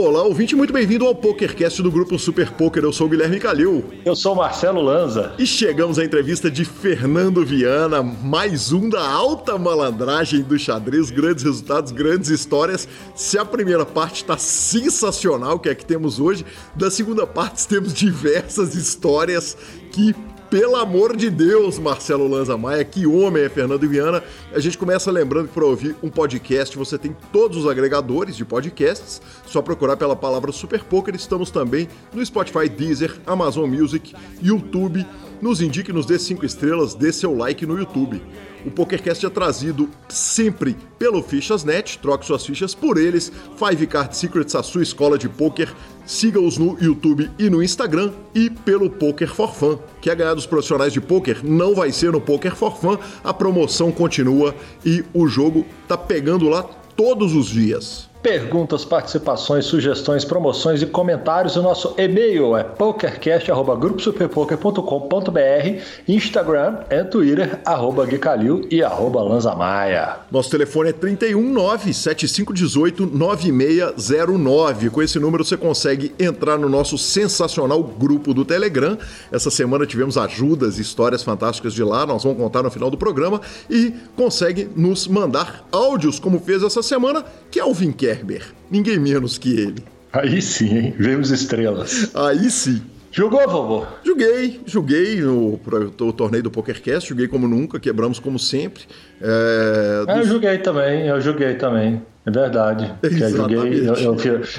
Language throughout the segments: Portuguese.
Olá, ouvinte, muito bem-vindo ao PokerCast do grupo Super Poker. Eu sou o Guilherme Calil. Eu sou o Marcelo Lanza. E chegamos à entrevista de Fernando Viana, mais um da alta malandragem do xadrez, grandes resultados, grandes histórias. Se a primeira parte está sensacional, que é que temos hoje, da segunda parte temos diversas histórias que pelo amor de Deus, Marcelo Lanza Maia, que homem é Fernando Viana. A gente começa lembrando que para ouvir um podcast você tem todos os agregadores de podcasts, só procurar pela palavra Super Poker. Estamos também no Spotify, Deezer, Amazon Music, YouTube. Nos indique, nos dê cinco estrelas, dê seu like no YouTube. O PokerCast é trazido sempre pelo Fichas.net, troque suas fichas por eles. Five Card Secrets, a sua escola de poker. Siga-os no YouTube e no Instagram e pelo Poker for Fun. Quer ganhar dos profissionais de poker? Não vai ser no Poker for Fun. A promoção continua e o jogo tá pegando lá todos os dias. Perguntas, participações, sugestões, promoções e comentários. O nosso e-mail é pokercast.gruposuperpoker.com.br, Instagram e Twitter, arroba Guicalil e arroba Lanzamaia. Nosso telefone é 319-7518-9609. Com esse número você consegue entrar no nosso sensacional grupo do Telegram. Essa semana tivemos ajudas e histórias fantásticas de lá, nós vamos contar no final do programa. E consegue nos mandar áudios, como fez essa semana, que é o Vinquer Ninguém menos que ele. Aí sim, hein? Vemos estrelas. Aí sim. Jogou, vovô? Joguei, joguei no, no torneio do PokerCast, joguei como nunca, quebramos como sempre. É, dos... Eu joguei também, eu joguei também, é verdade. Eu, joguei, eu,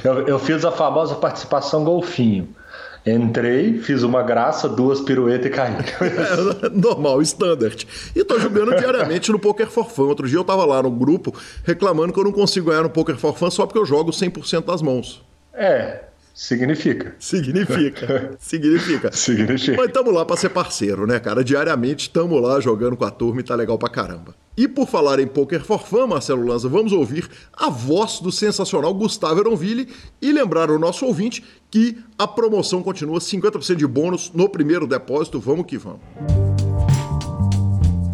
eu, eu fiz a famosa participação golfinho. Entrei, fiz uma graça, duas piruetas e caí. É, normal, standard. E tô jogando diariamente no Poker for Fun. Outro dia eu tava lá no grupo reclamando que eu não consigo ganhar no Poker for Fun só porque eu jogo 100% das mãos. É, Significa. Significa. Significa. Significa. Mas estamos lá para ser parceiro, né, cara? Diariamente estamos lá jogando com a turma e tá legal pra caramba. E por falar em Poker for Fun, Marcelo Lanza, vamos ouvir a voz do sensacional Gustavo Eronville e lembrar o nosso ouvinte que a promoção continua 50% de bônus no primeiro depósito. Vamos que vamos.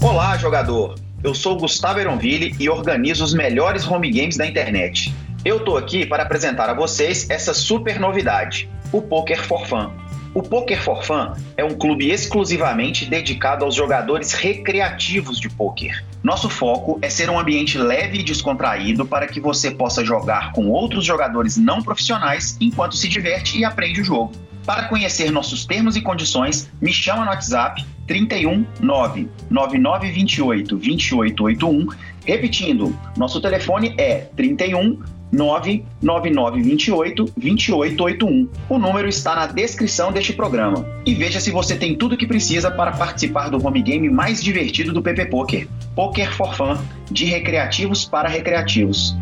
Olá, jogador. Eu sou Gustavo Eronville e organizo os melhores home games da internet. Eu tô aqui para apresentar a vocês essa super novidade, o Poker for Fun. O Poker for Fun é um clube exclusivamente dedicado aos jogadores recreativos de poker. Nosso foco é ser um ambiente leve e descontraído para que você possa jogar com outros jogadores não profissionais enquanto se diverte e aprende o jogo. Para conhecer nossos termos e condições, me chama no WhatsApp 31 9 9928 2881. Repetindo, nosso telefone é 31 99928 2881. O número está na descrição deste programa. E veja se você tem tudo o que precisa para participar do home game mais divertido do PP Poker. Poker for Fun, de recreativos para recreativos.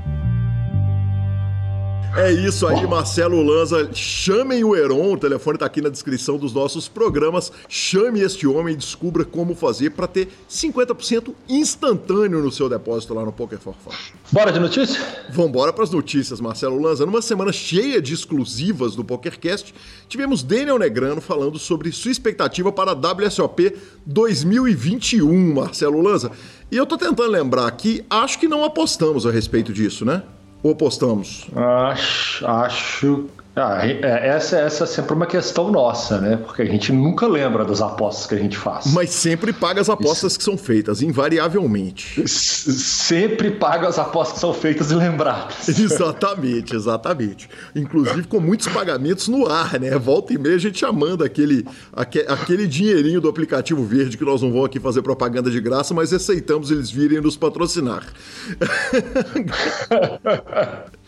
É isso aí, Marcelo Lanza. Chamem o Heron, o telefone está aqui na descrição dos nossos programas. Chame este homem e descubra como fazer para ter 50% instantâneo no seu depósito lá no Poker for Fun. Bora de notícias? Vamos para as notícias, Marcelo Lanza. Numa semana cheia de exclusivas do PokerCast, tivemos Daniel Negrano falando sobre sua expectativa para a WSOP 2021, Marcelo Lanza. E eu tô tentando lembrar aqui, acho que não apostamos a respeito disso, né? Ou apostamos? Acho, acho ah, é, essa, essa é sempre uma questão nossa, né? Porque a gente nunca lembra das apostas que a gente faz. Mas sempre paga as apostas Isso. que são feitas, invariavelmente. sempre paga as apostas que são feitas e lembradas. Exatamente, exatamente. Inclusive com muitos pagamentos no ar, né? Volta e meia a gente chamando aquele, aquele dinheirinho do aplicativo verde que nós não vamos aqui fazer propaganda de graça, mas aceitamos eles virem nos patrocinar.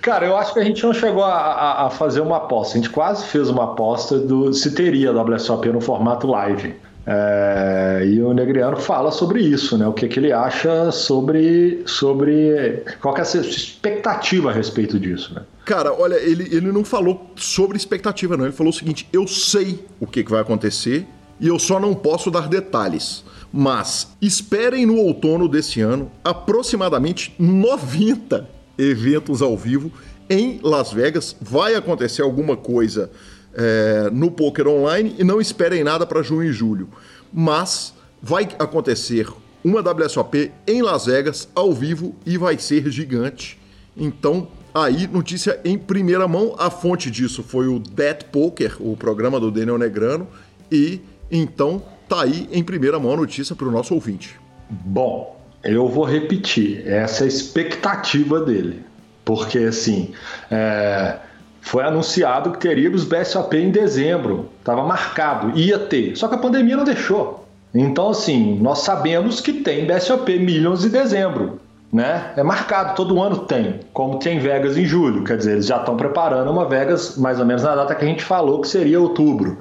Cara, eu acho que a gente não chegou a, a, a, fazer uma aposta. A gente quase fez uma aposta do se teria WSOP no formato live. É, e o Negriano fala sobre isso, né? O que, que ele acha sobre, sobre qual é a sua expectativa a respeito disso, né? Cara, olha, ele, ele não falou sobre expectativa, não. Ele falou o seguinte: eu sei o que, que vai acontecer e eu só não posso dar detalhes. Mas esperem no outono desse ano aproximadamente 90 eventos ao vivo em Las Vegas. Vai acontecer alguma coisa é, no Poker Online e não esperem nada para junho e julho. Mas vai acontecer uma WSOP em Las Vegas ao vivo e vai ser gigante. Então aí notícia em primeira mão. A fonte disso foi o Dead Poker, o programa do Daniel Negrano, e então tá aí em primeira mão a notícia para o nosso ouvinte. Bom, eu vou repetir, essa é a expectativa dele, porque assim, é, foi anunciado que teríamos BSOP em dezembro, estava marcado, ia ter, só que a pandemia não deixou. Então, assim, nós sabemos que tem BSOP Millions em dezembro né? É marcado, todo ano tem, como tem Vegas em julho, quer dizer, eles já estão preparando uma Vegas mais ou menos na data que a gente falou que seria outubro.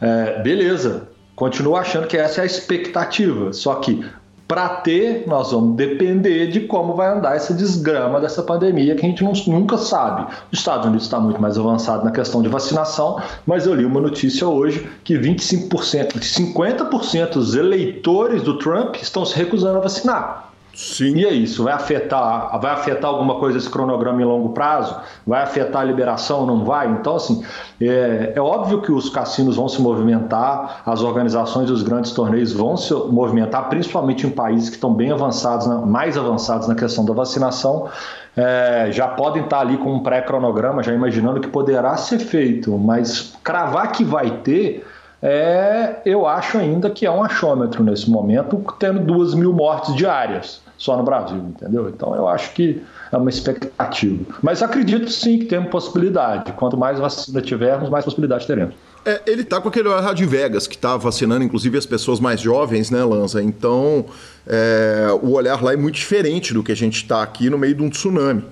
É, beleza, continuo achando que essa é a expectativa, só que para ter, nós vamos depender de como vai andar essa desgrama dessa pandemia que a gente não, nunca sabe. Os Estados Unidos está muito mais avançado na questão de vacinação, mas eu li uma notícia hoje que 25%, 50% dos eleitores do Trump estão se recusando a vacinar. Sim. E é isso, vai afetar, vai afetar alguma coisa esse cronograma em longo prazo? Vai afetar a liberação? Não vai? Então, assim, é, é óbvio que os cassinos vão se movimentar, as organizações dos grandes torneios vão se movimentar, principalmente em países que estão bem avançados, mais avançados na questão da vacinação. É, já podem estar ali com um pré-cronograma, já imaginando que poderá ser feito, mas cravar que vai ter é, eu acho ainda que é um achômetro nesse momento, tendo duas mil mortes diárias só no Brasil, entendeu? Então eu acho que é uma expectativa. Mas acredito sim que temos possibilidade. Quanto mais vacina tivermos, mais possibilidade teremos. É, ele está com aquele olhar de Vegas, que está vacinando inclusive as pessoas mais jovens, né, Lanza? Então é, o olhar lá é muito diferente do que a gente está aqui no meio de um tsunami.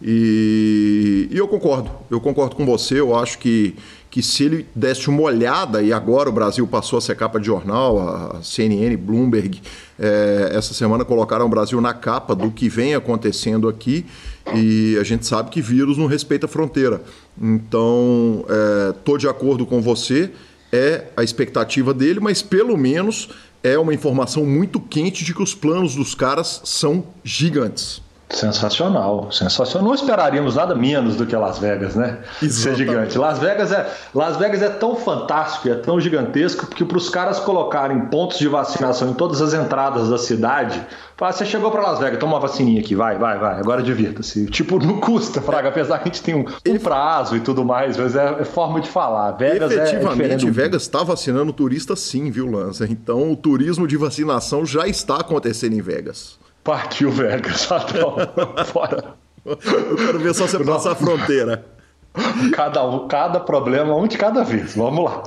E, e, eu concordo, eu concordo com você, eu acho que que se ele desse uma olhada, e agora o Brasil passou a ser capa de jornal, a CNN, Bloomberg, é, essa semana colocaram o Brasil na capa do que vem acontecendo aqui, e a gente sabe que vírus não respeita fronteira. Então, estou é, de acordo com você, é a expectativa dele, mas pelo menos é uma informação muito quente de que os planos dos caras são gigantes. Sensacional, sensacional. Não esperaríamos nada menos do que Las Vegas, né? Exatamente. Ser gigante. Las Vegas é Las Vegas é tão fantástico, é tão gigantesco porque para os caras colocarem pontos de vacinação em todas as entradas da cidade, fala, você chegou para Las Vegas, toma uma vacininha aqui, vai, vai, vai. Agora divirta-se. Tipo, não custa, Fraga, apesar que a gente tem um, um prazo e tudo mais, mas é, é forma de falar. Vegas é Efetivamente, é Vegas está vacinando turista sim, viu, Lança? Então, o turismo de vacinação já está acontecendo em Vegas. Partiu Vegas, Adão. Fora. Eu quero ver só você passar a fronteira. Cada, um, cada problema, um de cada vez. Vamos lá.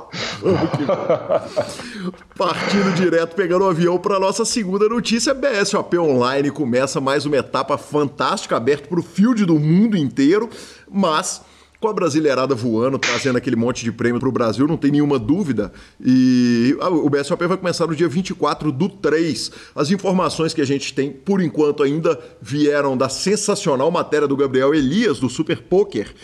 Partindo direto, pegando o avião para nossa segunda notícia. BSOP Online começa mais uma etapa fantástica, aberta para o field do mundo inteiro, mas com a brasileirada voando, trazendo aquele monte de prêmio para o Brasil, não tem nenhuma dúvida. E o BSOP vai começar no dia 24 do 3. As informações que a gente tem, por enquanto, ainda vieram da sensacional matéria do Gabriel Elias, do Super Poker.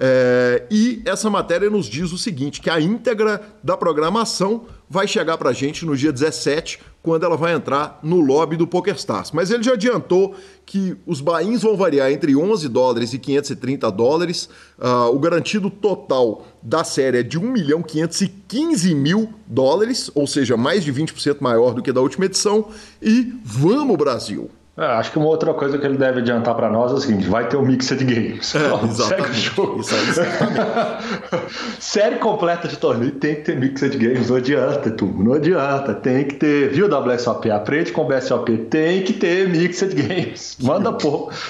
É, e essa matéria nos diz o seguinte: que a íntegra da programação vai chegar para a gente no dia 17, quando ela vai entrar no lobby do PokerStars. Mas ele já adiantou que os bains vão variar entre 11 dólares e 530 dólares. Uh, o garantido total da série é de 1 milhão 515 mil dólares, ou seja, mais de 20% maior do que da última edição. E vamos, Brasil! É, acho que uma outra coisa que ele deve adiantar para nós é o seguinte: vai ter um Mixed Games. É, Não, segue o jogo. Isso aí, Série completa de torneio tem que ter Mixed Games. Não adianta, turma. Não adianta. Tem que ter, viu, WSOP? Aprende com o BSOP. Tem que ter Mixed Games. Manda pôr.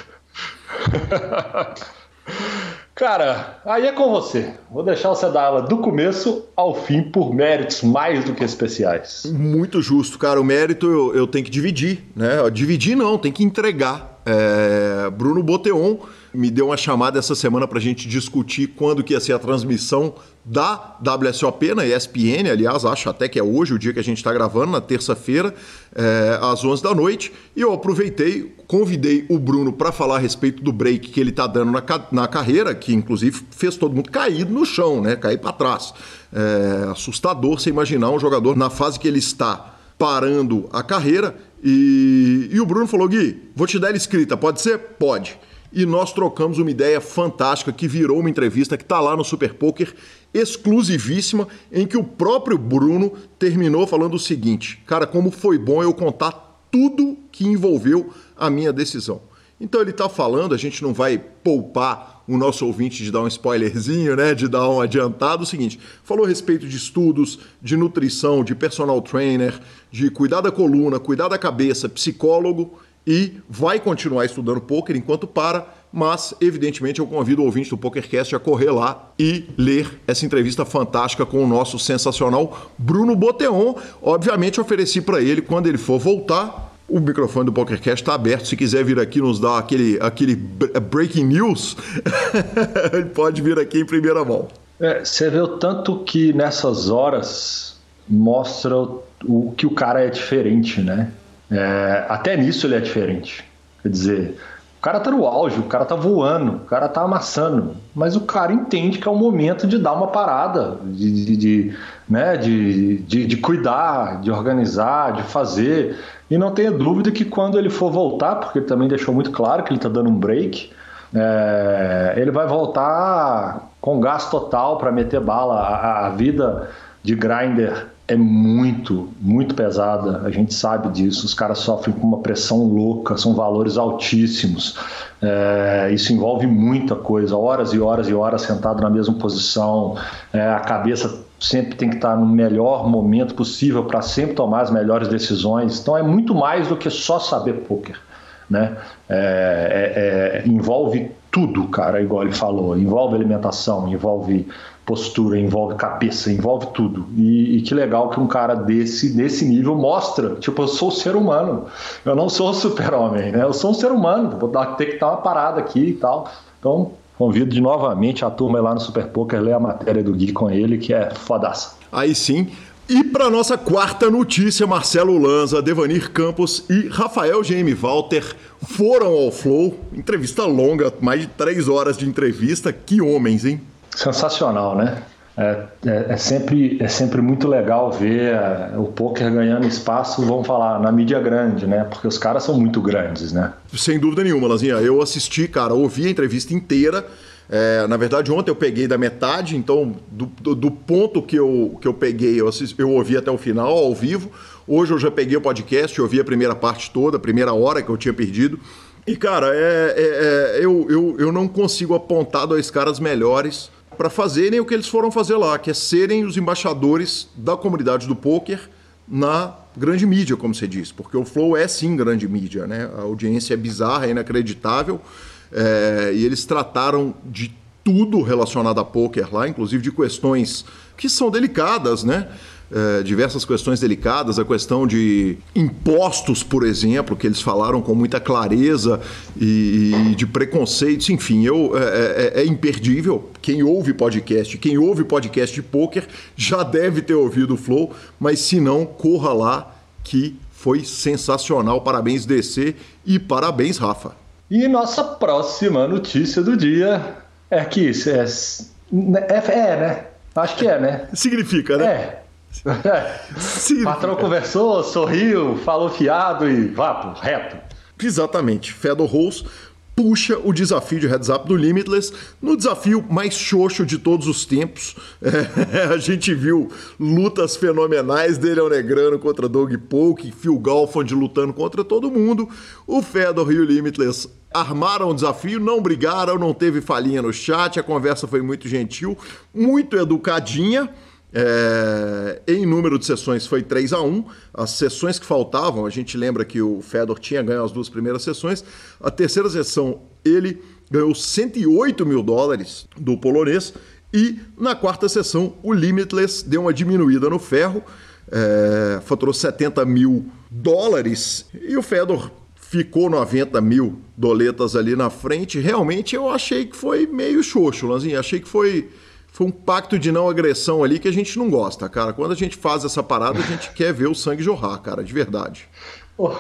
Cara, aí é com você. Vou deixar você dar aula do começo ao fim por méritos mais do que especiais. Muito justo, cara. O mérito eu, eu tenho que dividir, né? Dividir não, tem que entregar. É... Bruno Boteon me deu uma chamada essa semana para a gente discutir quando que ia ser a transmissão da WSOP na ESPN, aliás, acho até que é hoje o dia que a gente está gravando, na terça-feira, é, às 11 da noite, e eu aproveitei, convidei o Bruno para falar a respeito do break que ele está dando na, na carreira, que inclusive fez todo mundo cair no chão, né, cair para trás. É assustador você imaginar um jogador na fase que ele está parando a carreira, e, e o Bruno falou, Gui, vou te dar ela escrita, pode ser? Pode e nós trocamos uma ideia fantástica que virou uma entrevista que está lá no Super Poker, exclusivíssima, em que o próprio Bruno terminou falando o seguinte: cara, como foi bom eu contar tudo que envolveu a minha decisão. Então ele está falando, a gente não vai poupar o nosso ouvinte de dar um spoilerzinho, né, de dar um adiantado, o seguinte, falou a respeito de estudos, de nutrição, de personal trainer, de cuidar da coluna, cuidar da cabeça, psicólogo e vai continuar estudando poker enquanto para, mas evidentemente eu convido o ouvinte do PokerCast a correr lá e ler essa entrevista fantástica com o nosso sensacional Bruno Boteon. Obviamente ofereci para ele quando ele for voltar o microfone do PokerCast está aberto. Se quiser vir aqui nos dar aquele, aquele breaking news, ele pode vir aqui em primeira mão. É, você vê o tanto que nessas horas mostra o, o que o cara é diferente, né? É, até nisso ele é diferente. Quer dizer, o cara tá no auge, o cara tá voando, o cara tá amassando, mas o cara entende que é o momento de dar uma parada, de, de, de né, de, de, de, cuidar, de organizar, de fazer. E não tenha dúvida que quando ele for voltar, porque ele também deixou muito claro que ele está dando um break, é, ele vai voltar com gás total para meter bala. A, a vida de grinder é muito, muito pesada. A gente sabe disso. Os caras sofrem com uma pressão louca, são valores altíssimos. É, isso envolve muita coisa, horas e horas e horas sentado na mesma posição, é, a cabeça sempre tem que estar no melhor momento possível para sempre tomar as melhores decisões. Então é muito mais do que só saber poker, né? É, é, é envolve tudo, cara, igual ele falou. Envolve alimentação, envolve postura, envolve cabeça, envolve tudo. E, e, que legal que um cara desse, desse nível mostra, tipo, eu sou um ser humano, eu não sou super-homem, né? Eu sou um ser humano, vou dar, ter que dar uma parada aqui e tal. Então, convido de novamente a turma lá no Super Poker ler a matéria do Gui com ele, que é fodaça. Aí sim. E para nossa quarta notícia, Marcelo Lanza, Devanir Campos e Rafael GM Walter foram ao Flow. Entrevista longa, mais de três horas de entrevista. Que homens, hein? Sensacional, né? É, é, é, sempre, é sempre muito legal ver é, o poker ganhando espaço, vamos falar, na mídia grande, né? Porque os caras são muito grandes, né? Sem dúvida nenhuma, Lazinha. Eu assisti, cara, ouvi a entrevista inteira. É, na verdade, ontem eu peguei da metade, então do, do, do, ponto que eu, que eu peguei, eu, assisti, eu ouvi até o final, ao vivo. Hoje eu já peguei o podcast, ouvi a primeira parte toda, a primeira hora que eu tinha perdido. E, cara, é, é, é eu, eu, eu não consigo apontar dois caras melhores para fazerem o que eles foram fazer lá, que é serem os embaixadores da comunidade do poker na grande mídia, como você diz, porque o Flow é sim grande mídia, né? A audiência é bizarra, é inacreditável, é, e eles trataram de tudo relacionado a poker lá, inclusive de questões que são delicadas, né? É, diversas questões delicadas, a questão de impostos, por exemplo, que eles falaram com muita clareza e, e de preconceitos, enfim, eu, é, é, é, imperdível. Quem ouve podcast, quem ouve podcast de poker já deve ter ouvido o Flow, mas se não, corra lá que foi sensacional. Parabéns, DC, e parabéns, Rafa. E nossa próxima notícia do dia é que isso é, é, é né? Acho que é, né? Significa, né? É. o patrão conversou, sorriu, falou fiado e vapo, reto. Exatamente. Fedor Rose puxa o desafio de heads up do Limitless no desafio mais xoxo de todos os tempos. É, a gente viu lutas fenomenais dele ao Negrano contra Doug Polk, Phil Galfond lutando contra todo mundo. O Fedor e o Limitless armaram o desafio, não brigaram, não teve falinha no chat, a conversa foi muito gentil, muito educadinha. É, em número de sessões foi 3 a 1 As sessões que faltavam, a gente lembra que o Fedor tinha ganho as duas primeiras sessões. A terceira sessão, ele ganhou 108 mil dólares do polonês. E na quarta sessão, o Limitless deu uma diminuída no ferro, é, faturou 70 mil dólares. E o Fedor ficou 90 mil doletas ali na frente. Realmente eu achei que foi meio xoxo, Lanzinho. Achei que foi foi um pacto de não agressão ali que a gente não gosta, cara. Quando a gente faz essa parada, a gente quer ver o sangue jorrar, cara, de verdade. Oh,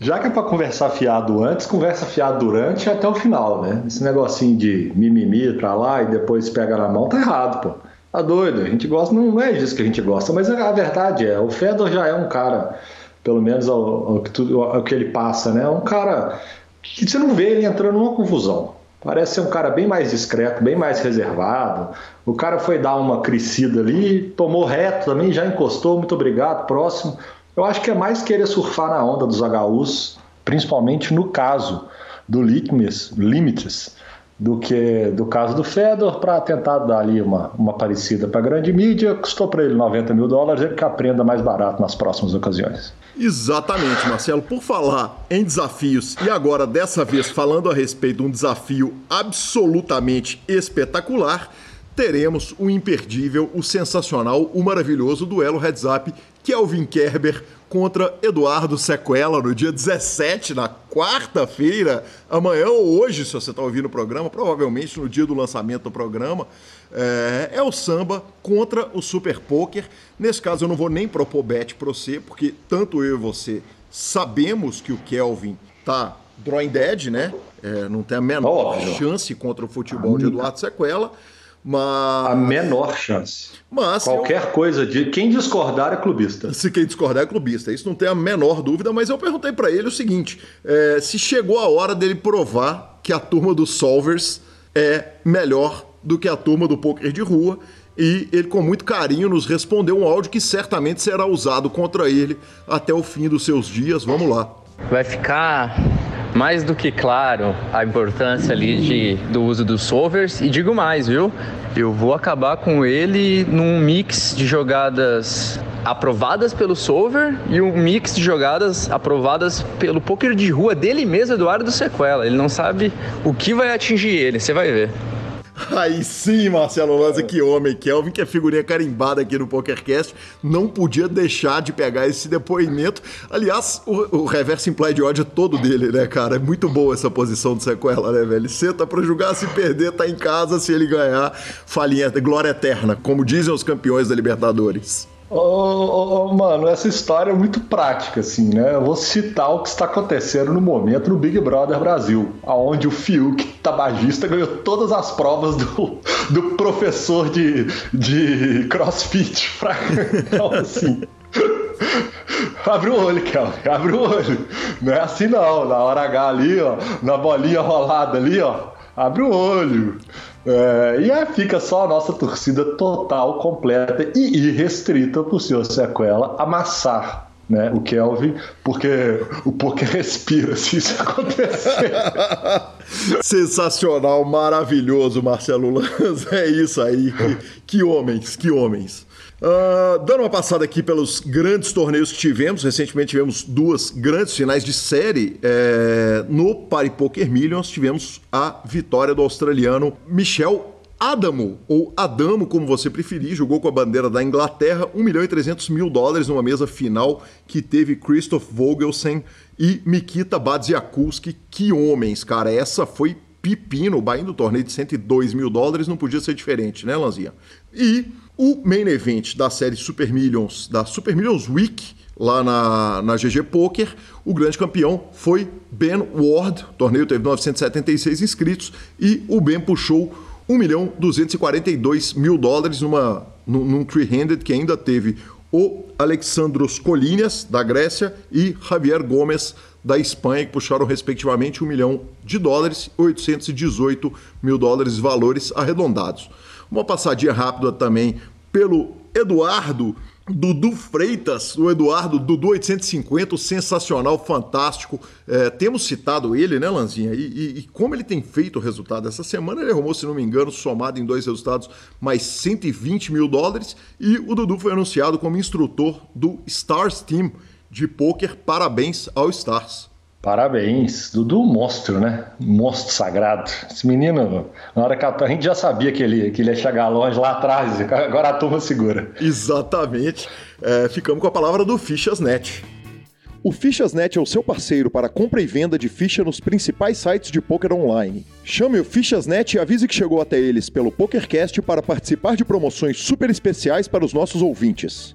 já que é pra conversar fiado antes, conversa fiado durante e até o final, né? Esse negocinho de mimimi pra lá e depois pega na mão, tá errado, pô. Tá doido, a gente gosta, não é disso que a gente gosta, mas a verdade é, o Fedor já é um cara, pelo menos ao, ao, ao, ao que ele passa, né? Um cara que você não vê ele entrando numa confusão. Parece ser um cara bem mais discreto, bem mais reservado. O cara foi dar uma crescida ali, tomou reto também, já encostou, muito obrigado, próximo. Eu acho que é mais querer surfar na onda dos HUs, principalmente no caso do Limites, do que do caso do Fedor para tentar dar ali uma, uma parecida para a grande mídia. Custou para ele 90 mil dólares, ele que aprenda mais barato nas próximas ocasiões. Exatamente, Marcelo. Por falar em desafios, e agora dessa vez falando a respeito de um desafio absolutamente espetacular, teremos o imperdível, o sensacional, o maravilhoso duelo heads up Kelvin Kerber contra Eduardo Sequela no dia 17, na quarta-feira, amanhã ou hoje, se você está ouvindo o programa, provavelmente no dia do lançamento do programa. É, é, o samba contra o Super Poker. Nesse caso, eu não vou nem propor bet para você, porque tanto eu e você sabemos que o Kelvin tá drawing dead, né? É, não tem a menor Óbvio. chance contra o futebol de Eduardo Sequela. Mas... A menor chance. Mas Qualquer eu... coisa de. Quem discordar é clubista. Se quem discordar é clubista. Isso não tem a menor dúvida, mas eu perguntei para ele o seguinte: é, se chegou a hora dele provar que a turma dos Solvers é melhor do que a turma do poker de rua. E ele, com muito carinho, nos respondeu um áudio que certamente será usado contra ele até o fim dos seus dias. Vamos lá. Vai ficar mais do que claro a importância ali de, do uso dos solvers e digo mais, viu? Eu vou acabar com ele num mix de jogadas aprovadas pelo solver e um mix de jogadas aprovadas pelo poker de rua dele mesmo, Eduardo Sequela. Ele não sabe o que vai atingir ele, você vai ver. Aí sim, Marcelo Lanza, que homem. Kelvin, que é figurinha carimbada aqui no PokerCast, não podia deixar de pegar esse depoimento. Aliás, o, o reverse implied odd é todo dele, né, cara? É muito boa essa posição de sequela, né, velho? Senta pra jogar, se perder, tá em casa, se ele ganhar, falinha, glória eterna, como dizem os campeões da Libertadores. Oh, oh, mano, essa história é muito prática, assim, né? Eu vou citar o que está acontecendo no momento no Big Brother Brasil, aonde o Fiuk, tabagista, ganhou todas as provas do, do professor de, de crossfit. Pra... Então, assim. Abre o olho, Kel. Abre o olho. Não é assim não. Na hora H ali, ó, na bolinha rolada ali, ó. Abre o olho. É, e aí fica só a nossa torcida total, completa e irrestrita para o senhor Sequela amassar né, o Kelvin, porque o poker respira se isso acontecer. Sensacional, maravilhoso, Marcelo Lanz. É isso aí. Que, que homens, que homens. Uh, dando uma passada aqui pelos grandes torneios que tivemos, recentemente tivemos duas grandes finais de série. É, no Party Poker Millions tivemos a vitória do australiano Michel Adamo, ou Adamo, como você preferir, jogou com a bandeira da Inglaterra, 1 milhão e 300 mil dólares numa mesa final que teve Christoph Vogelsen e Mikita Badziakulski. Que homens, cara, essa foi pepino, o Bahia do torneio de 102 mil dólares não podia ser diferente, né, Lanzinha? E o main event da série Super Millions, da Super Millions Week, lá na, na GG Poker, o grande campeão foi Ben Ward. O torneio teve 976 inscritos e o Ben puxou 1 milhão 242 mil dólares numa, num, num three-handed que ainda teve o Alexandros Colinas, da Grécia, e Javier Gomes, da Espanha, que puxaram respectivamente 1 milhão de dólares e 818 mil dólares, valores arredondados. Uma passadinha rápida também pelo Eduardo Dudu Freitas, o Eduardo Dudu 850, sensacional, fantástico. É, temos citado ele, né, Lanzinha? E, e, e, como ele tem feito o resultado essa semana, ele arrumou, se não me engano, somado em dois resultados, mais 120 mil dólares. E o Dudu foi anunciado como instrutor do Stars Team de poker. Parabéns ao Stars. Parabéns, Dudu monstro, né? Monstro sagrado. Esse menino, na hora que a, a gente já sabia que ele, que ele ia chegar longe lá atrás, agora a turma segura. Exatamente. É, ficamos com a palavra do Fichasnet. O Fichasnet é o seu parceiro para compra e venda de ficha nos principais sites de poker online. Chame o Fichasnet e avise que chegou até eles pelo PokerCast para participar de promoções super especiais para os nossos ouvintes.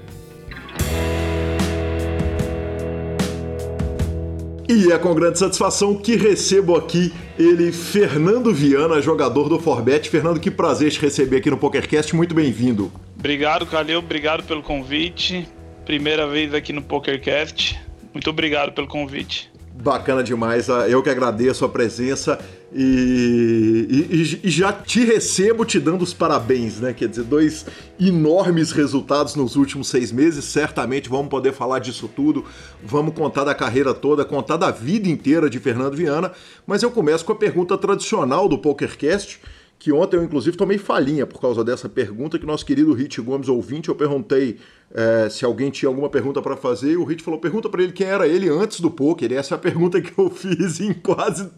E é com grande satisfação que recebo aqui ele, Fernando Viana, jogador do Forbet. Fernando, que prazer te receber aqui no PokerCast, muito bem-vindo. Obrigado, Calil, obrigado pelo convite. Primeira vez aqui no PokerCast. Muito obrigado pelo convite. Bacana demais, ah, eu que agradeço a presença e, e, e, já te recebo te dando os parabéns, né? Quer dizer, dois enormes resultados nos últimos seis meses. Certamente vamos poder falar disso tudo, vamos contar da carreira toda, contar da vida inteira de Fernando Viana. Mas eu começo com a pergunta tradicional do PokerCast que ontem eu inclusive tomei falinha por causa dessa pergunta que nosso querido Rit Gomes ouvinte, eu perguntei é, se alguém tinha alguma pergunta para fazer, e o Rit falou, pergunta para ele quem era ele antes do poker, e essa é a pergunta que eu fiz em quase,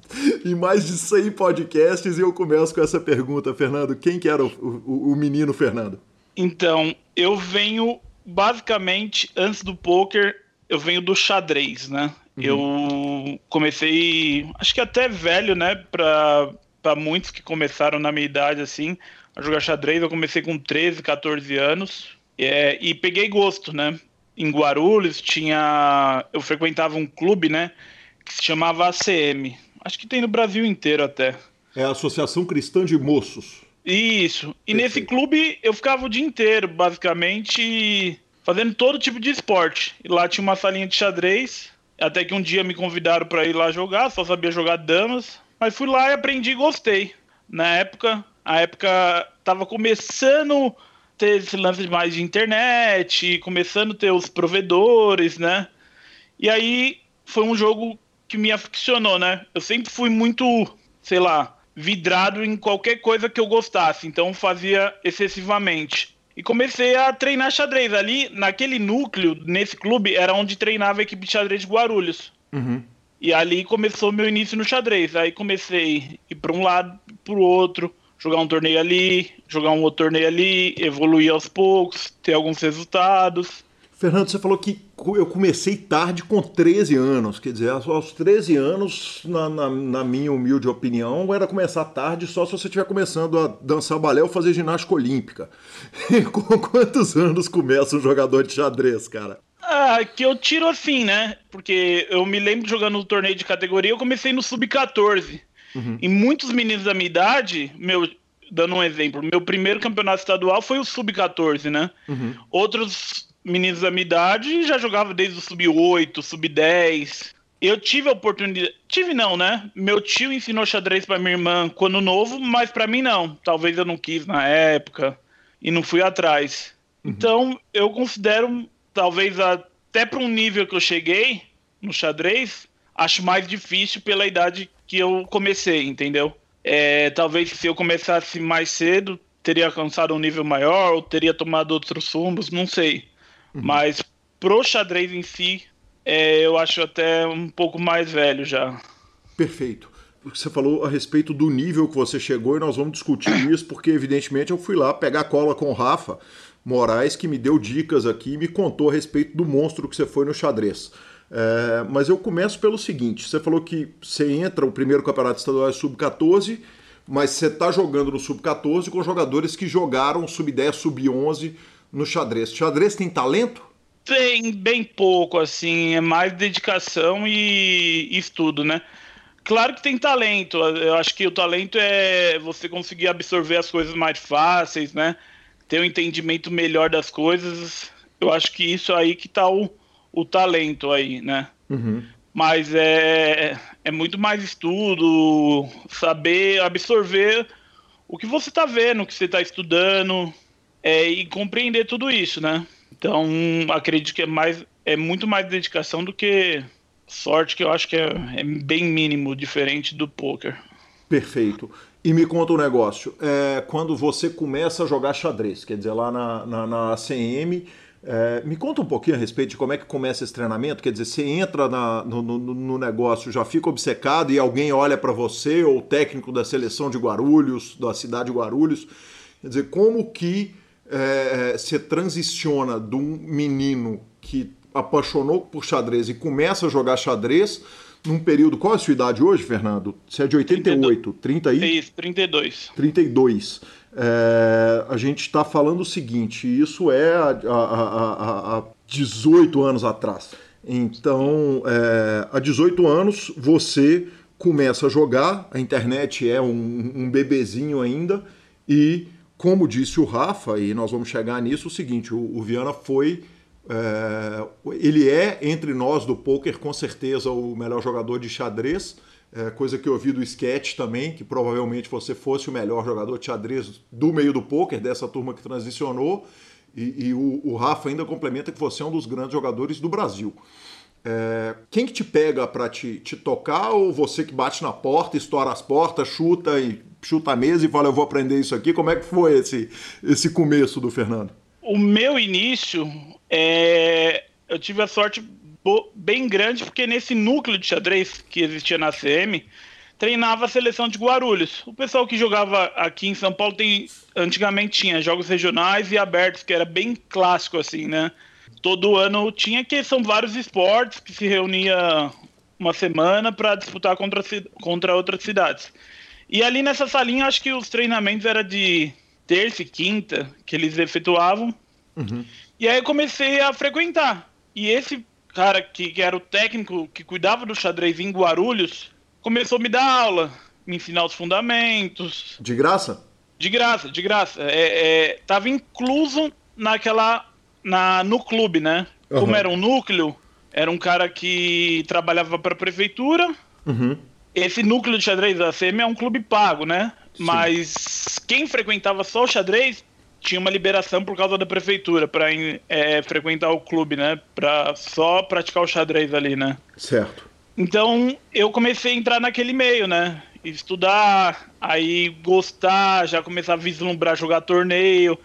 em mais de 100 podcasts, e eu começo com essa pergunta, Fernando, quem que era o, o, o menino Fernando? Então, eu venho, basicamente, antes do poker, eu venho do xadrez, né? Uhum. Eu comecei, acho que até velho, né, pra para muitos que começaram na minha idade assim a jogar xadrez. Eu comecei com 13, 14 anos é, e peguei gosto, né? Em Guarulhos tinha, eu frequentava um clube, né, que se chamava ACM. Acho que tem no Brasil inteiro até. É a Associação Cristã de Moços. Isso. E Perfeito. nesse clube eu ficava o dia inteiro, basicamente, fazendo todo tipo de esporte. E lá tinha uma salinha de xadrez. Até que um dia me convidaram para ir lá jogar, só sabia jogar damas. Mas fui lá e aprendi e gostei. Na época, a época tava começando a ter esse lance mais de internet, começando a ter os provedores, né? E aí foi um jogo que me aficionou, né? Eu sempre fui muito, sei lá, vidrado em qualquer coisa que eu gostasse, então fazia excessivamente. E comecei a treinar xadrez. Ali, naquele núcleo, nesse clube, era onde treinava a equipe de xadrez de Guarulhos. Uhum. E ali começou meu início no xadrez. Aí comecei a ir para um lado, para o outro, jogar um torneio ali, jogar um outro torneio ali, evoluir aos poucos, ter alguns resultados. Fernando, você falou que eu comecei tarde com 13 anos. Quer dizer, aos 13 anos, na, na, na, minha humilde opinião, era começar tarde só se você estiver começando a dançar balé ou fazer ginástica olímpica. E com quantos anos começa um jogador de xadrez, cara? Ah, que eu tiro assim, né? Porque eu me lembro jogando no torneio de categoria, eu comecei no sub-14. Uhum. E muitos meninos da minha idade, meu, dando um exemplo, meu primeiro campeonato estadual foi o sub-14, né? Uhum. Outros meninos da minha idade já jogavam desde o sub-8, sub-10. Eu tive a oportunidade. Tive não, né? Meu tio ensinou xadrez para minha irmã quando novo, mas para mim não. Talvez eu não quis na época e não fui atrás. Uhum. Então, eu considero talvez até para um nível que eu cheguei no xadrez, acho mais difícil pela idade que eu comecei, entendeu? É, talvez se eu começasse mais cedo, teria alcançado um nível maior, ou teria tomado outros rumos, não sei. Uhum. Mas pro xadrez em si, é, eu acho até um pouco mais velho já. Perfeito. Você falou a respeito do nível que você chegou e nós vamos discutir isso, porque evidentemente eu fui lá pegar cola com o Rafa Moraes, que me deu dicas aqui e me contou a respeito do monstro que você foi no xadrez. É, mas eu começo pelo seguinte: você falou que você entra, o primeiro campeonato estadual é sub-14, mas você está jogando no sub-14 com jogadores que jogaram sub-10, sub-11 no xadrez. Xadrez tem talento? Tem bem pouco, assim, é mais dedicação e estudo, né? Claro que tem talento. Eu acho que o talento é você conseguir absorver as coisas mais fáceis, né? Ter um entendimento melhor das coisas. Eu acho que isso aí que tá o, o talento aí, né? Uhum. Mas é, é muito mais estudo, saber absorver o que você está vendo, o que você está estudando é, e compreender tudo isso, né? Então, acredito que é, mais, é muito mais dedicação do que sorte, que eu acho que é, é bem mínimo, diferente do poker. Perfeito. E me conta um negócio, é, quando você começa a jogar xadrez, quer dizer, lá na, na, na ACM, é, me conta um pouquinho a respeito de como é que começa esse treinamento, quer dizer, você entra na, no, no, no, negócio, já fica obcecado e alguém olha para você, ou o técnico da seleção de Guarulhos, da cidade de Guarulhos, quer dizer, como que é, você transiciona de um menino que apaixonou por xadrez e começa a jogar xadrez num período. Qual é a sua idade hoje, Fernando? Você é de 88, 30 aí? Isso, 32. 32. É, a gente está falando o seguinte: isso é há, há, há, há 18 anos atrás. Então, é, há 18 anos, você começa a jogar, a internet é um, um bebezinho ainda, e como disse o Rafa, e nós vamos chegar nisso, o seguinte, o, o Viana foi. É, ele é, entre nós do poker, com certeza o melhor jogador de xadrez, é, coisa que eu ouvi do sketch também, que provavelmente você fosse o melhor jogador de xadrez do meio do poker, dessa turma que transicionou, e, e o, o, Rafa ainda complementa que você é um dos grandes jogadores do Brasil. É, quem que te pega para te, te tocar ou você que bate na porta, estoura as portas, chuta e chuta a mesa e fala eu vou aprender isso aqui? Como é que foi esse, esse começo do Fernando? O meu início, é... eu tive a sorte bem grande porque nesse núcleo de xadrez que existia na CM, treinava a seleção de Guarulhos. O pessoal que jogava aqui em São Paulo tem antigamente tinha jogos regionais e abertos, que era bem clássico assim, né? todo ano tinha que são vários esportes que se reunia uma semana para disputar contra, contra outras cidades. E ali nessa salinha, acho que os treinamentos era de terça e quinta que eles efetuavam. Uhum. E aí eu comecei a frequentar. E esse cara que, que, era o técnico que cuidava do xadrez em Guarulhos começou a me dar aula, me ensinar os fundamentos. De graça? De graça, de graça. É, é, tava incluso naquela na, no clube, né? Uhum. Como era um núcleo, era um cara que trabalhava para a prefeitura. Uhum. Esse núcleo de xadrez da CM é um clube pago, né? Sim. Mas quem frequentava só o xadrez tinha uma liberação por causa da prefeitura para é, frequentar o clube, né? Para só praticar o xadrez ali, né? Certo. Então eu comecei a entrar naquele meio, né? Estudar, aí gostar, já começar a vislumbrar jogar torneio.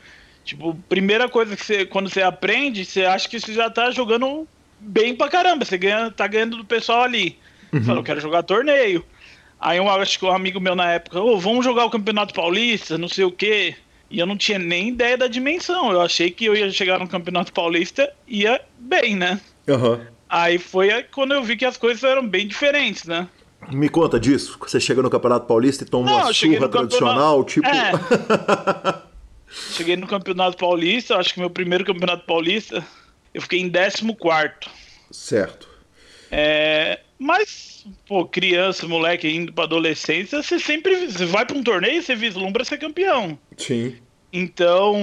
Tipo, primeira coisa que você, quando você aprende, você acha que você já tá jogando bem pra caramba. Você ganha, tá ganhando do pessoal ali. Uhum. Fala, eu quero jogar torneio. Aí eu acho que um amigo meu na época, ô, oh, vamos jogar o Campeonato Paulista, não sei o quê. E eu não tinha nem ideia da dimensão. Eu achei que eu ia chegar no Campeonato Paulista e ia bem, né? Uhum. Aí foi quando eu vi que as coisas eram bem diferentes, né? Me conta disso. Você chega no Campeonato Paulista e toma não, uma surra tradicional, campeonato... tipo. É. Cheguei no Campeonato Paulista, acho que meu primeiro Campeonato Paulista, eu fiquei em 14. Certo. É, mas, pô, criança, moleque indo pra adolescência, você sempre você vai pra um torneio e você vislumbra ser campeão. Sim. Então,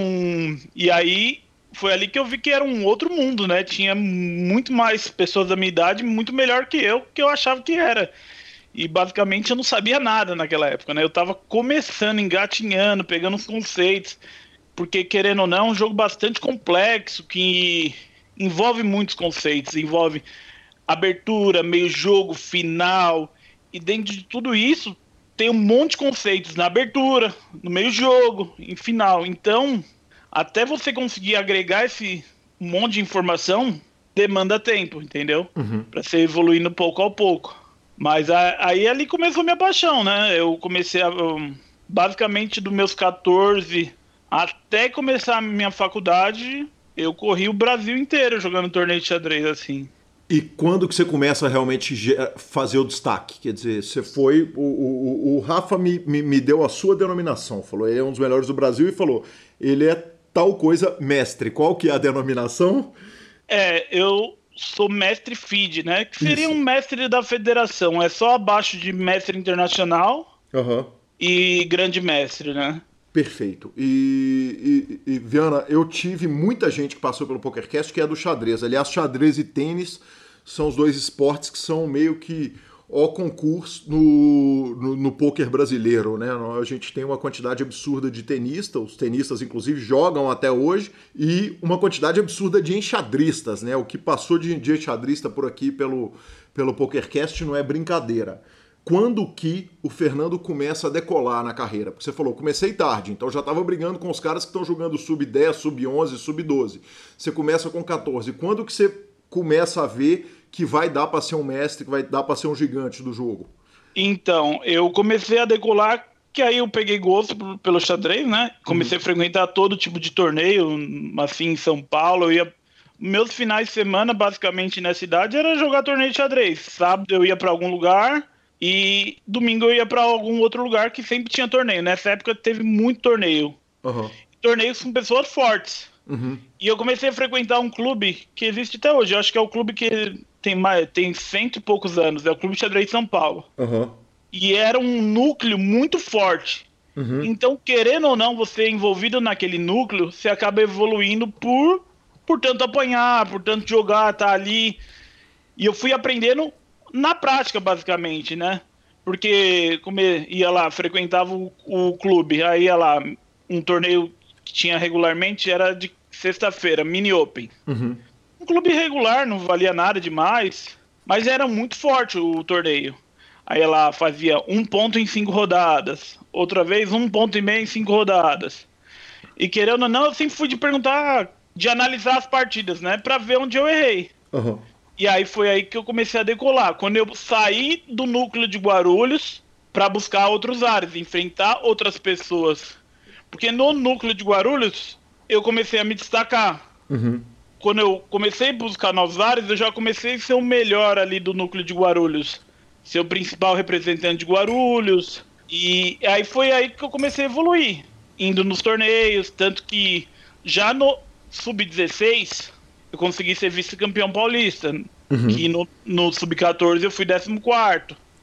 e aí foi ali que eu vi que era um outro mundo, né? Tinha muito mais pessoas da minha idade, muito melhor que eu, que eu achava que era. E basicamente eu não sabia nada naquela época, né? Eu tava começando, engatinhando, pegando os conceitos. Porque, querendo ou não, é um jogo bastante complexo que envolve muitos conceitos. Envolve abertura, meio jogo, final. E dentro de tudo isso, tem um monte de conceitos na abertura, no meio jogo, em final. Então, até você conseguir agregar esse monte de informação, demanda tempo, entendeu? Uhum. Para ser evoluindo pouco a pouco. Mas aí ali começou minha paixão, né? Eu comecei a. Basicamente, dos meus 14 até começar a minha faculdade, eu corri o Brasil inteiro jogando torneio de xadrez assim. E quando que você começa a realmente fazer o destaque? Quer dizer, você foi. O, o, o Rafa me, me, me, deu a sua denominação. Falou, ele é um dos melhores do Brasil e falou, ele é tal coisa mestre. Qual que é a denominação? É, eu sou mestre FID, né? Que seria Isso. um mestre da federação. É só abaixo de mestre internacional uhum. e grande mestre, né? Perfeito. E, e, e, Viana, eu tive muita gente que passou pelo PokerCast que é do xadrez. Aliás, xadrez e tênis são os dois esportes que são meio que o concurso no, no, no poker brasileiro, né? A gente tem uma quantidade absurda de tenistas, os tenistas inclusive jogam até hoje, e uma quantidade absurda de enxadristas, né? O que passou de, de enxadrista por aqui pelo, pelo PokerCast não é brincadeira. Quando que o Fernando começa a decolar na carreira? Porque você falou, comecei tarde, então já estava brigando com os caras que estão jogando sub 10, sub 11, sub 12. Você começa com 14. Quando que você começa a ver que vai dar para ser um mestre, que vai dar para ser um gigante do jogo? Então, eu comecei a decolar, que aí eu peguei gosto pelo xadrez, né? Comecei uhum. a frequentar todo tipo de torneio, assim, em São Paulo, eu ia meus finais de semana, basicamente, nessa cidade, era jogar torneio de xadrez. Sábado eu ia para algum lugar e domingo eu ia para algum outro lugar que sempre tinha torneio. Nessa época teve muito torneio. Uhum. Torneios com pessoas fortes. Uhum. E eu comecei a frequentar um clube que existe até hoje. Eu acho que é o clube que tem mais, tem cento e poucos anos. É o Clube Xadrez São Paulo. Uhum. E era um núcleo muito forte. Uhum. Então, querendo ou não, você envolvido naquele núcleo, você acaba evoluindo por, por tanto apanhar, por tanto jogar, tá ali. E eu fui aprendendo na prática, basicamente, né? Porque como ia lá, frequentava o, o clube, aí ia lá, um torneio que tinha regularmente era de sexta-feira, mini open. Uhum. Um clube regular, não valia nada demais, mas era muito forte o torneio. Aí ela fazia um ponto em cinco rodadas, outra vez um ponto e meio em cinco rodadas. E querendo ou não, eu sempre fui de perguntar, de analisar as partidas, né? Pra ver onde eu errei. Uhum. E aí foi aí que eu comecei a decolar. Quando eu saí do núcleo de Guarulhos para buscar outros ares, enfrentar outras pessoas. Porque no núcleo de Guarulhos eu comecei a me destacar. Uhum. Quando eu comecei a buscar novos ares, eu já comecei a ser o melhor ali do núcleo de Guarulhos. Ser o principal representante de Guarulhos. E aí foi aí que eu comecei a evoluir. Indo nos torneios, tanto que já no Sub-16 eu consegui ser vice-campeão paulista. Uhum. Que no, no Sub-14 eu fui 14.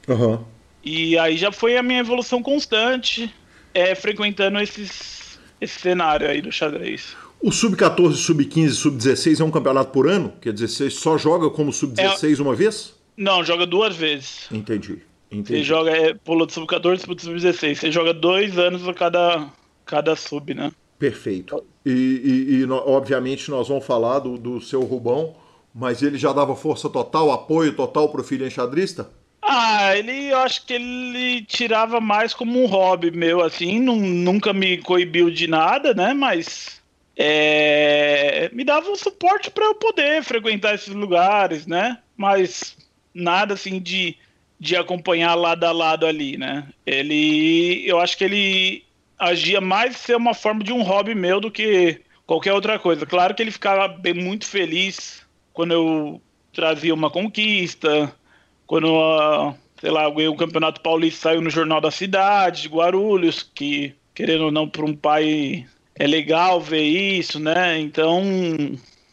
Uhum. E aí já foi a minha evolução constante, é, frequentando esses, esse cenário aí do xadrez. O Sub-14, Sub-15 Sub-16 é um campeonato por ano? Quer dizer, você só joga como Sub-16 é... uma vez? Não, joga duas vezes. Entendi. Entendi. Você joga, é, pula do Sub-14 para o Sub-16. Você joga dois anos a cada, cada sub, né? Perfeito. E, e, e, obviamente nós vamos falar do, do seu Rubão, mas ele já dava força total, apoio total para o filho enxadrista? Ah, ele, eu acho que ele tirava mais como um hobby meu, assim, nunca me coibiu de nada, né? Mas é, me dava um suporte para eu poder frequentar esses lugares, né? Mas nada assim de, de acompanhar lado a lado ali, né? Ele, eu acho que ele agia mais ser uma forma de um hobby meu do que qualquer outra coisa. Claro que ele ficava bem, muito feliz quando eu trazia uma conquista, quando, uh, sei lá, eu ganhei o Campeonato Paulista, saiu no Jornal da Cidade, de Guarulhos, que, querendo ou não, para um pai é legal ver isso, né? Então.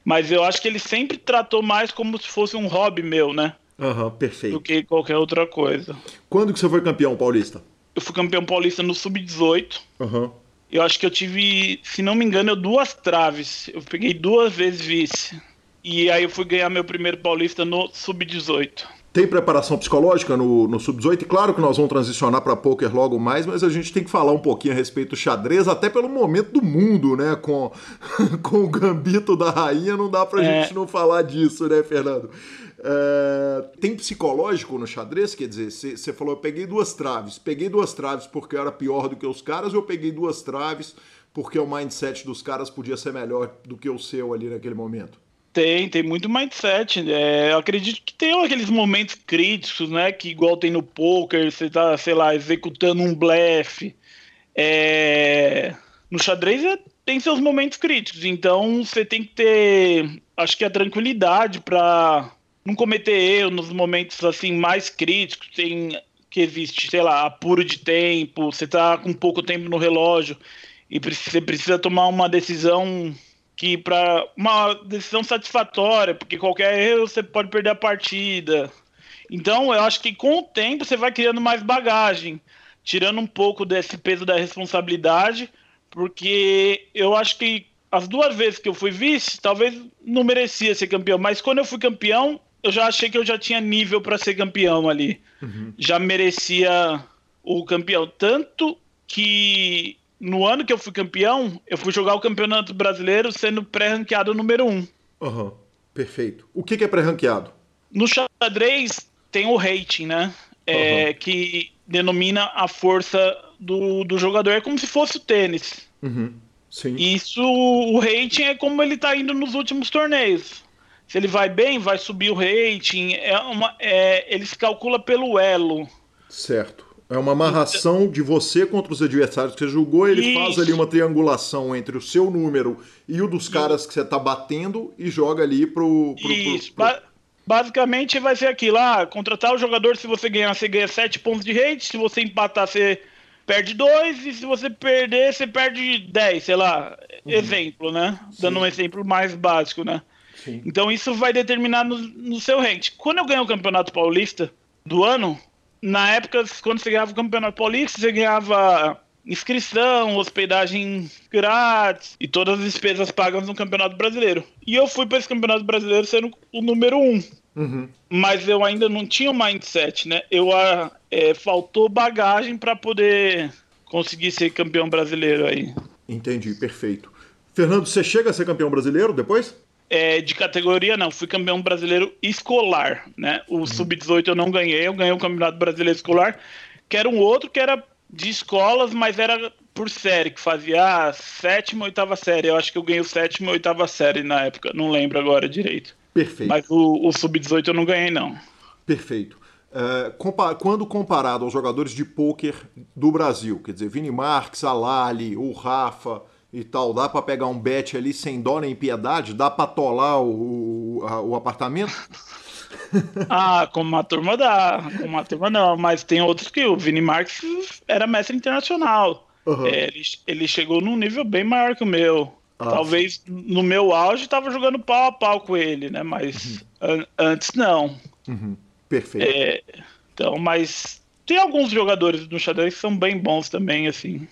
Mas eu acho que ele sempre tratou mais como se fosse um hobby meu, né? Aham, uhum, perfeito. Do que qualquer outra coisa. Quando que você foi campeão paulista? Eu fui campeão paulista no Sub-18. Uhum. Eu acho que eu tive, se não me engano, duas traves. Eu peguei duas vezes vice. E aí eu fui ganhar meu primeiro paulista no Sub-18. Tem preparação psicológica no, no Sub-18? Claro que nós vamos transicionar para poker logo mais, mas a gente tem que falar um pouquinho a respeito do xadrez, até pelo momento do mundo, né? Com, com o gambito da rainha, não dá pra é. gente não falar disso, né, Fernando? É, tem psicológico no xadrez? Quer dizer, você falou, eu peguei duas traves. Peguei duas traves porque eu era pior do que os caras, ou eu peguei duas traves porque o mindset dos caras podia ser melhor do que o seu ali naquele momento? Tem, tem muito mindset. É, acredito que tem aqueles momentos críticos, né? Que igual tem no poker, você tá, sei lá, executando um blefe. É, no xadrez é, tem seus momentos críticos, então você tem que ter, acho que a tranquilidade para não cometer erro nos momentos assim mais críticos. Tem que existe, sei lá, apuro de tempo, você tá com pouco tempo no relógio e você precisa tomar uma decisão que para uma decisão satisfatória, porque qualquer erro você pode perder a partida. Então, eu acho que com o tempo você vai criando mais bagagem, tirando um pouco desse peso da responsabilidade, porque eu acho que as duas vezes que eu fui vice, talvez não merecia ser campeão, mas quando eu fui campeão, eu já achei que eu já tinha nível para ser campeão ali. Uhum. Já merecia o campeão. Tanto que no ano que eu fui campeão, eu fui jogar o Campeonato Brasileiro sendo pré-ranqueado número um. Aham, uhum. perfeito. O que, que é pré-ranqueado? No xadrez tem o rating, né? É, uhum. Que denomina a força do, do jogador. É como se fosse o tênis. Uhum. Sim. Isso, o rating é como ele tá indo nos últimos torneios. Se ele vai bem, vai subir o rating. É uma, é, ele se calcula pelo elo. Certo. É uma amarração de você contra os adversários que você julgou, ele Isso. faz ali uma triangulação entre o seu número e o dos Isso. caras que você está batendo e joga ali pro. pro Isso. Pro, pro... basicamente vai ser aquilo: ah, contratar o jogador, se você ganhar, você ganha 7 pontos de rate, se você empatar, você perde dois e se você perder, você perde dez, sei lá. Uhum. Exemplo, né? Sim. Dando um exemplo mais básico, né? Sim. Então isso vai determinar no, no seu ranking. Quando eu ganhei o Campeonato Paulista do ano, na época, quando você ganhava o Campeonato Paulista, você ganhava inscrição, hospedagem grátis e todas as despesas pagas no Campeonato Brasileiro. E eu fui para esse Campeonato Brasileiro sendo o número um. Uhum. Mas eu ainda não tinha o mindset, né? Eu ah, é, faltou bagagem para poder conseguir ser campeão brasileiro aí. Entendi, perfeito. Fernando, você chega a ser campeão brasileiro depois? É, de categoria não, fui campeão brasileiro escolar, né? O uhum. sub-18 eu não ganhei, eu ganhei o campeonato brasileiro escolar, que era um outro que era de escolas, mas era por série, que fazia a sétima, oitava série. Eu acho que eu ganhei o sétima e oitava série na época, não lembro agora direito. Perfeito. Mas o, o sub-18 eu não ganhei, não. Perfeito. É, compa quando comparado aos jogadores de pôquer do Brasil, quer dizer, Vini Marques, Alali, o Rafa e tal, dá para pegar um bet ali sem dó nem piedade? Dá para atolar o, a, o apartamento? ah, com uma turma dá, com uma turma não, mas tem outros que o Vini Marques era mestre internacional. Uhum. É, ele, ele chegou num nível bem maior que o meu. Ah, Talvez no meu auge tava jogando pau a pau com ele, né? Mas uhum. an antes não. Uhum. Perfeito. É, então, mas tem alguns jogadores no xadrez que são bem bons também, assim.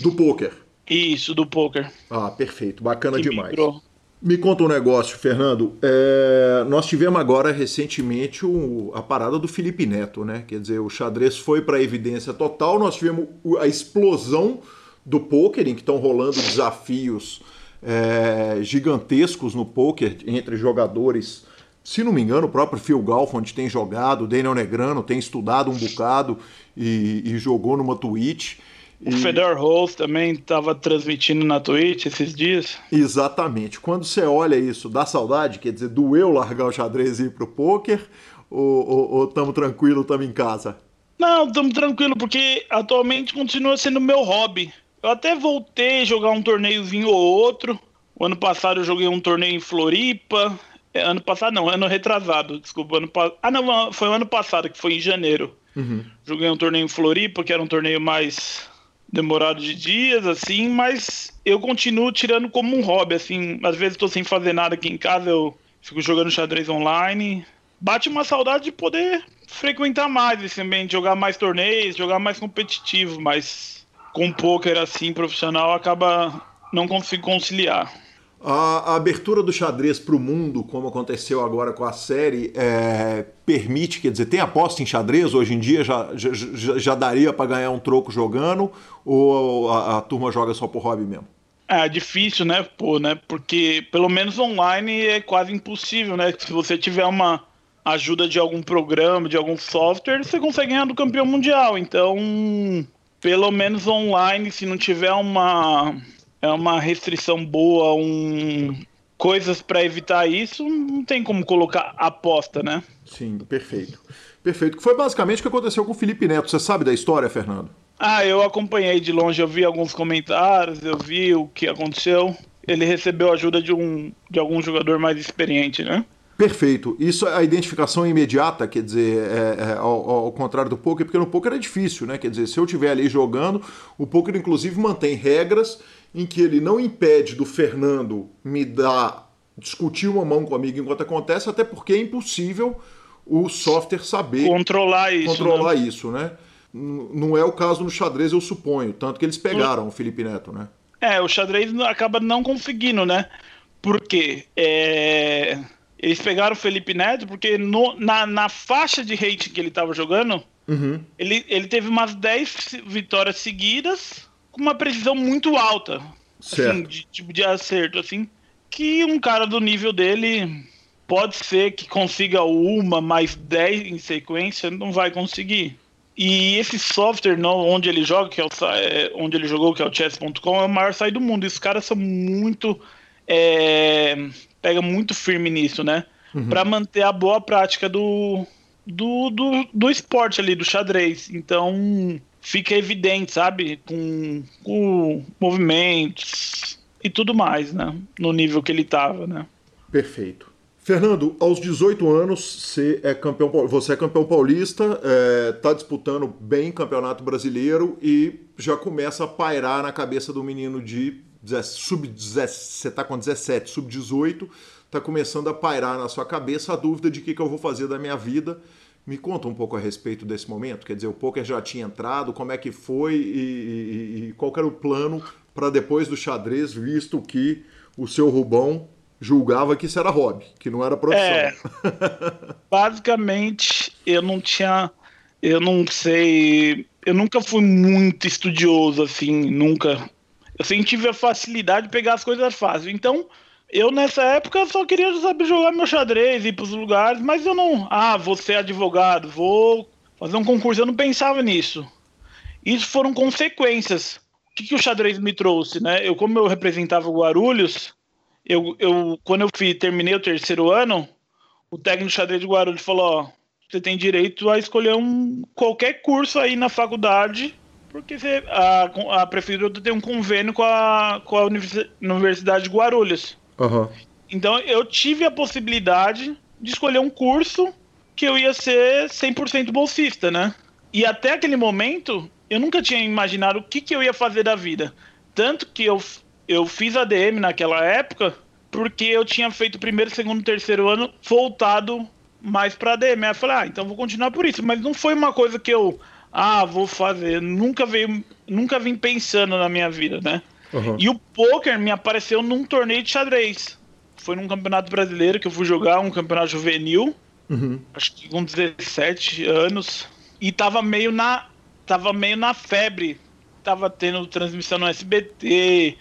Do poker. Isso, do poker. Ah, perfeito. Bacana que demais. Migrou. Me conta um negócio, Fernando. É, nós tivemos agora recentemente o, a parada do Felipe Neto, né? Quer dizer, o xadrez foi para evidência total. Nós tivemos a explosão do poker, em que estão rolando desafios é, gigantescos no poker entre jogadores. Se não me engano, o próprio Phil Galfond tem jogado, o Daniel Negrano tem estudado um bocado e, e jogou numa Twitch. O e... Fedor Rose também estava transmitindo na Twitch esses dias. Exatamente. Quando você olha isso, dá saudade? Quer dizer, doeu largar o xadrez e ir pro poker? Ou, ou, ou tranquilo, tamo em casa? Não, estamos tranquilo, porque atualmente continua sendo meu hobby. Eu até voltei a jogar um torneiozinho ou outro. O ano passado eu joguei um torneio em Floripa. É, ano passado não, ano retrasado, desculpa. Ano pa... Ah, não, foi o ano passado, que foi em janeiro. Uhum. Joguei um torneio em Floripa, que era um torneio mais demorado de dias, assim, mas eu continuo tirando como um hobby, assim. Às vezes estou sem fazer nada aqui em casa, eu fico jogando xadrez online. Bate uma saudade de poder frequentar mais esse ambiente, jogar mais torneios, jogar mais competitivo, mas com poker assim profissional acaba não consigo conciliar. A, abertura do xadrez para o mundo, como aconteceu agora com a série, é, permite, quer dizer, tem aposta em xadrez hoje em dia? Já, já, já daria para ganhar um troco jogando? Ou a, a, turma joga só por hobby mesmo? É difícil, né, pô, né? Porque pelo menos online é quase impossível, né? Se você tiver uma ajuda de algum programa, de algum software, você consegue ganhar do campeão mundial. Então, pelo menos online, se não tiver uma é uma restrição boa, um coisas para evitar isso, não tem como colocar aposta, né? Sim, perfeito. Perfeito. Que foi basicamente o que aconteceu com o Felipe Neto. Você sabe da história, Fernando? Ah, eu acompanhei de longe, eu vi alguns comentários, eu vi o que aconteceu. Ele recebeu ajuda de um de algum jogador mais experiente, né? Perfeito. Isso é a identificação imediata, quer dizer, é, é, ao, ao, contrário do poker, porque no poker é difícil, né? Quer dizer, se eu estiver ali jogando, o poker inclusive mantém regras em que ele não impede do Fernando me dar discutir uma mão comigo enquanto acontece, até porque é impossível o software saber controlar isso, controlar né? isso, né? Não é o caso no xadrez, eu suponho, tanto que eles pegaram o Felipe Neto, né? É, o xadrez acaba não conseguindo, né? Porque é... eles pegaram o Felipe Neto porque no, na, na faixa de rating que ele estava jogando, uhum. ele, ele teve umas 10 vitórias seguidas com uma precisão muito alta. Assim, de tipo de acerto, assim. Que um cara do nível dele pode ser que consiga uma mais 10 em sequência, não vai conseguir. E esse software não, onde ele joga, que é, o, é, onde ele jogou, que é o chess.com, é o maior site do mundo. E os caras são muito. É, pega muito firme nisso, né? Uhum. Para manter a boa prática do, do, do, do esporte ali, do xadrez. Então, fica evidente, sabe? Com, com movimentos e tudo mais, né? No nível que ele estava, né? Perfeito. Fernando, aos 18 anos, você é campeão, você é campeão paulista, está é, tá disputando bem campeonato brasileiro e já começa a pairar na cabeça do menino de sub-17, você está com 17, sub-18, está começando a pairar na sua cabeça a dúvida de o que, que eu vou fazer da minha vida. Me conta um pouco a respeito desse momento, quer dizer, o poker já tinha entrado, como é que foi e, e, e qual era o plano para depois do xadrez, visto que o seu Rubão julgava que isso era hobby, que não era profissão. É, basicamente, eu não tinha, eu não sei, eu nunca fui muito estudioso assim, nunca. Eu sempre tive a facilidade de pegar as coisas fáceis. Então, eu nessa época só queria saber jogar meu xadrez, ir para os lugares, mas eu não, ah, vou ser advogado, vou fazer um concurso, eu não pensava nisso. Isso foram consequências. O que, que o xadrez me trouxe, né? Eu, como eu representava o Guarulhos, eu, eu, quando eu fui, terminei o terceiro ano, o técnico de xadrez de Guarulhos falou: ó, você tem direito a escolher um, qualquer curso aí na faculdade, porque a, a prefeitura tem um convênio com a, com a Universidade de Guarulhos. Uhum. Então eu tive a possibilidade de escolher um curso que eu ia ser 100% bolsista, né? E até aquele momento, eu nunca tinha imaginado o que, que eu ia fazer da vida. Tanto que eu eu fiz ADM naquela época porque eu tinha feito primeiro, segundo, terceiro ano voltado mais para ADM. Aí eu falei, ah, então vou continuar por isso. Mas não foi uma coisa que eu, ah, vou fazer. Nunca veio, nunca vim pensando na minha vida, né? Uhum. E o poker me apareceu num torneio de xadrez. Foi num campeonato brasileiro que eu fui jogar, um campeonato juvenil. Uhum. Acho que com 17 anos. E tava meio na. Tava meio na febre. Tava tendo transmissão no SBT,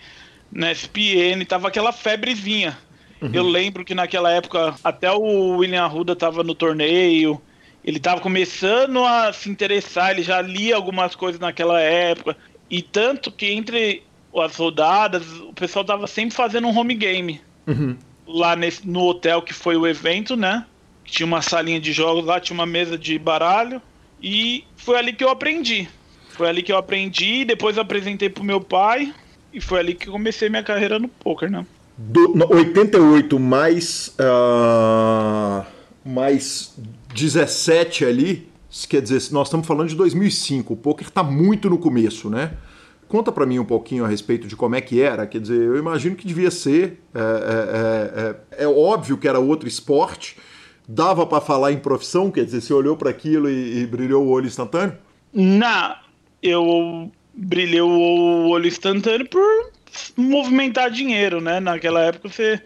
na SPN, tava aquela febrezinha. Uhum. Eu lembro que naquela época até o William Arruda tava no torneio, ele tava começando a se interessar, ele já lia algumas coisas naquela época. E tanto que entre as rodadas, o pessoal tava sempre fazendo um home game. Uhum. Lá nesse, no hotel que foi o evento, né? Tinha uma salinha de jogos lá, tinha uma mesa de baralho. E foi ali que eu aprendi. Foi ali que eu aprendi, depois eu apresentei pro meu pai. E foi ali que comecei minha carreira no poker, né? Do, 88 mais, uh, mais 17 ali, quer dizer, nós estamos falando de 2005, o poker está muito no começo, né? Conta para mim um pouquinho a respeito de como é que era, quer dizer, eu imagino que devia ser, é, é, é, é óbvio que era outro esporte, dava para falar em profissão, quer dizer, você olhou para aquilo e, e brilhou o olho instantâneo? Não, eu brilhei o olho instantâneo por movimentar dinheiro, né? Naquela época você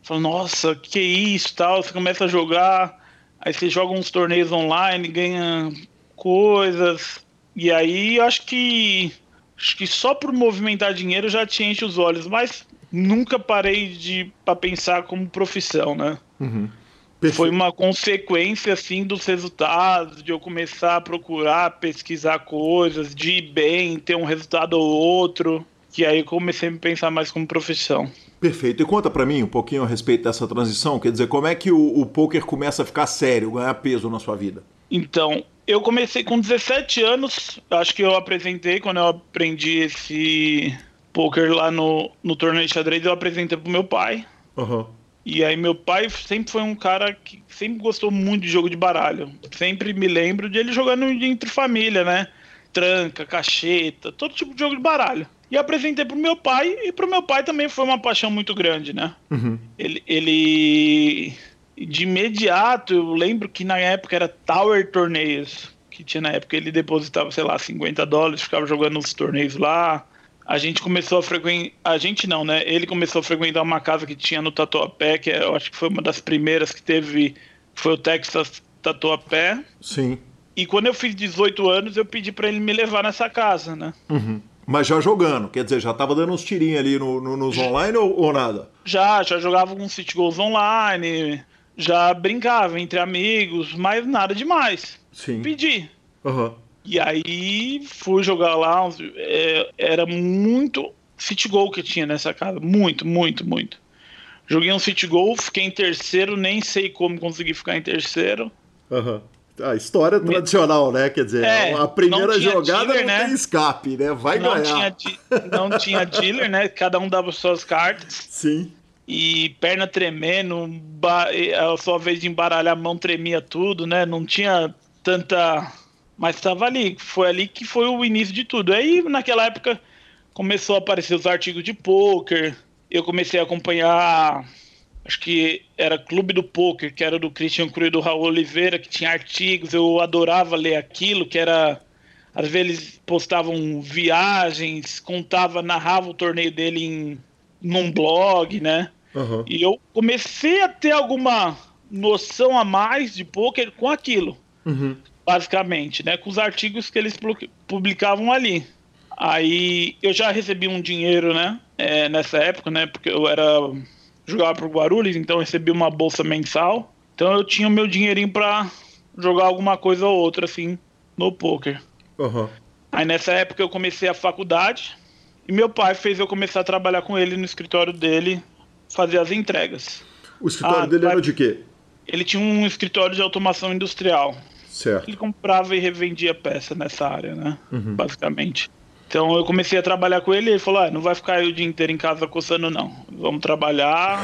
fala, nossa, que isso tal, você começa a jogar, aí você joga uns torneios online, ganha coisas, e aí acho que acho que só por movimentar dinheiro já te enche os olhos, mas nunca parei de para pensar como profissão, né? Uhum. Foi uma consequência, assim, dos resultados, de eu começar a procurar, pesquisar coisas, de ir bem, ter um resultado ou outro, que aí eu comecei a me pensar mais como profissão. Perfeito. E conta para mim um pouquinho a respeito dessa transição, quer dizer, como é que o, o poker começa a ficar sério, ganhar peso na sua vida? Então, eu comecei com 17 anos, acho que eu apresentei quando eu aprendi esse poker lá no, no torneio de xadrez, eu apresentei pro meu pai. Uhum. E aí meu pai sempre foi um cara que sempre gostou muito de jogo de baralho. Sempre me lembro de ele jogando entre família, né? Tranca, cacheta, todo tipo de jogo de baralho. E apresentei pro meu pai, e pro meu pai também foi uma paixão muito grande, né? Uhum. Ele, ele. De imediato, eu lembro que na época era Tower Torneios. Que tinha na época, ele depositava, sei lá, 50 dólares, ficava jogando nos torneios lá a gente começou a frequentar. A gente não, né? Ele começou a frequentar uma casa que tinha no Tatuapé, que eu acho que foi uma das primeiras que teve. Foi o Texas Tatuapé. Sim. E quando eu fiz 18 anos, eu pedi para ele me levar nessa casa, né? Uhum. Mas já jogando, quer dizer, já tava dando uns tirinhos ali no, no, nos online ou, ou, nada? Já, já jogava alguns city goals online, já brincava entre amigos, mas nada demais. Sim. Pedi. Uhum. E aí fui jogar lá, é, era muito City Goal que tinha nessa casa, muito, muito, muito. Joguei um City Goal, fiquei em terceiro, nem sei como consegui ficar em terceiro. Uhum. A história tradicional, né? Quer dizer, é, a primeira jogada dealer, não né? tem escape, né? Vai não ganhar. Tinha, não tinha dealer, né? Cada um dava suas cartas. Sim. E perna tremendo, a sua vez de embaralhar a mão tremia tudo, né? Não tinha tanta. Mas estava ali, foi ali que foi o início de tudo. Aí naquela época começou a aparecer os artigos de poker, eu comecei a acompanhar, acho que era Clube do Poker, que era do Christian Cruz e do Raul Oliveira, que tinha artigos, eu adorava ler aquilo, que era às vezes postavam viagens, contava, narrava o torneio dele em num blog, né? Uhum. E eu comecei a ter alguma noção a mais de poker com aquilo, uhum. basicamente, né? Com os artigos que eles publicavam ali. Aí eu já recebi um dinheiro, né? É, nessa época, né? Porque eu era jogava pro Guarulhos, então eu recebi uma bolsa mensal. Então eu tinha o meu dinheirinho para jogar alguma coisa ou outra assim no poker. Uhum. Aí nessa época eu comecei a faculdade e meu pai fez eu começar a trabalhar com ele no escritório dele, fazer as entregas. O escritório ah, dele era de quê? Ele tinha um escritório de automação industrial. Certo. Ele comprava e revendia peça nessa área, né? Uhum. Basicamente. Então eu comecei a trabalhar com ele e ele falou: ah, não vai ficar o dia inteiro em casa coçando, não. Vamos trabalhar.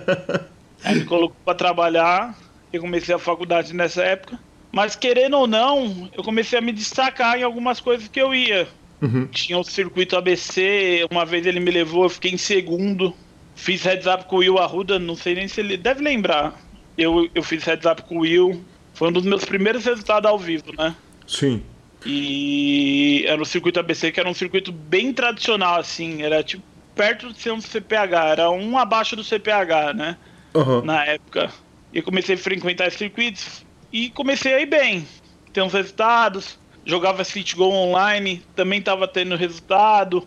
Aí me colocou para trabalhar. Eu comecei a faculdade nessa época. Mas querendo ou não, eu comecei a me destacar em algumas coisas que eu ia. Uhum. Tinha o circuito ABC, uma vez ele me levou, eu fiquei em segundo. Fiz heads up com o Will Arruda, não sei nem se ele deve lembrar. Eu, eu fiz heads up com o Will. Foi um dos meus primeiros resultados ao vivo, né? Sim. E era o circuito ABC, que era um circuito bem tradicional, assim. Era tipo perto de ser um CPH, era um abaixo do CPH, né? Uhum. Na época. E comecei a frequentar esses circuitos e comecei a ir bem. Ter uns resultados. Jogava City Go online, também estava tendo resultado.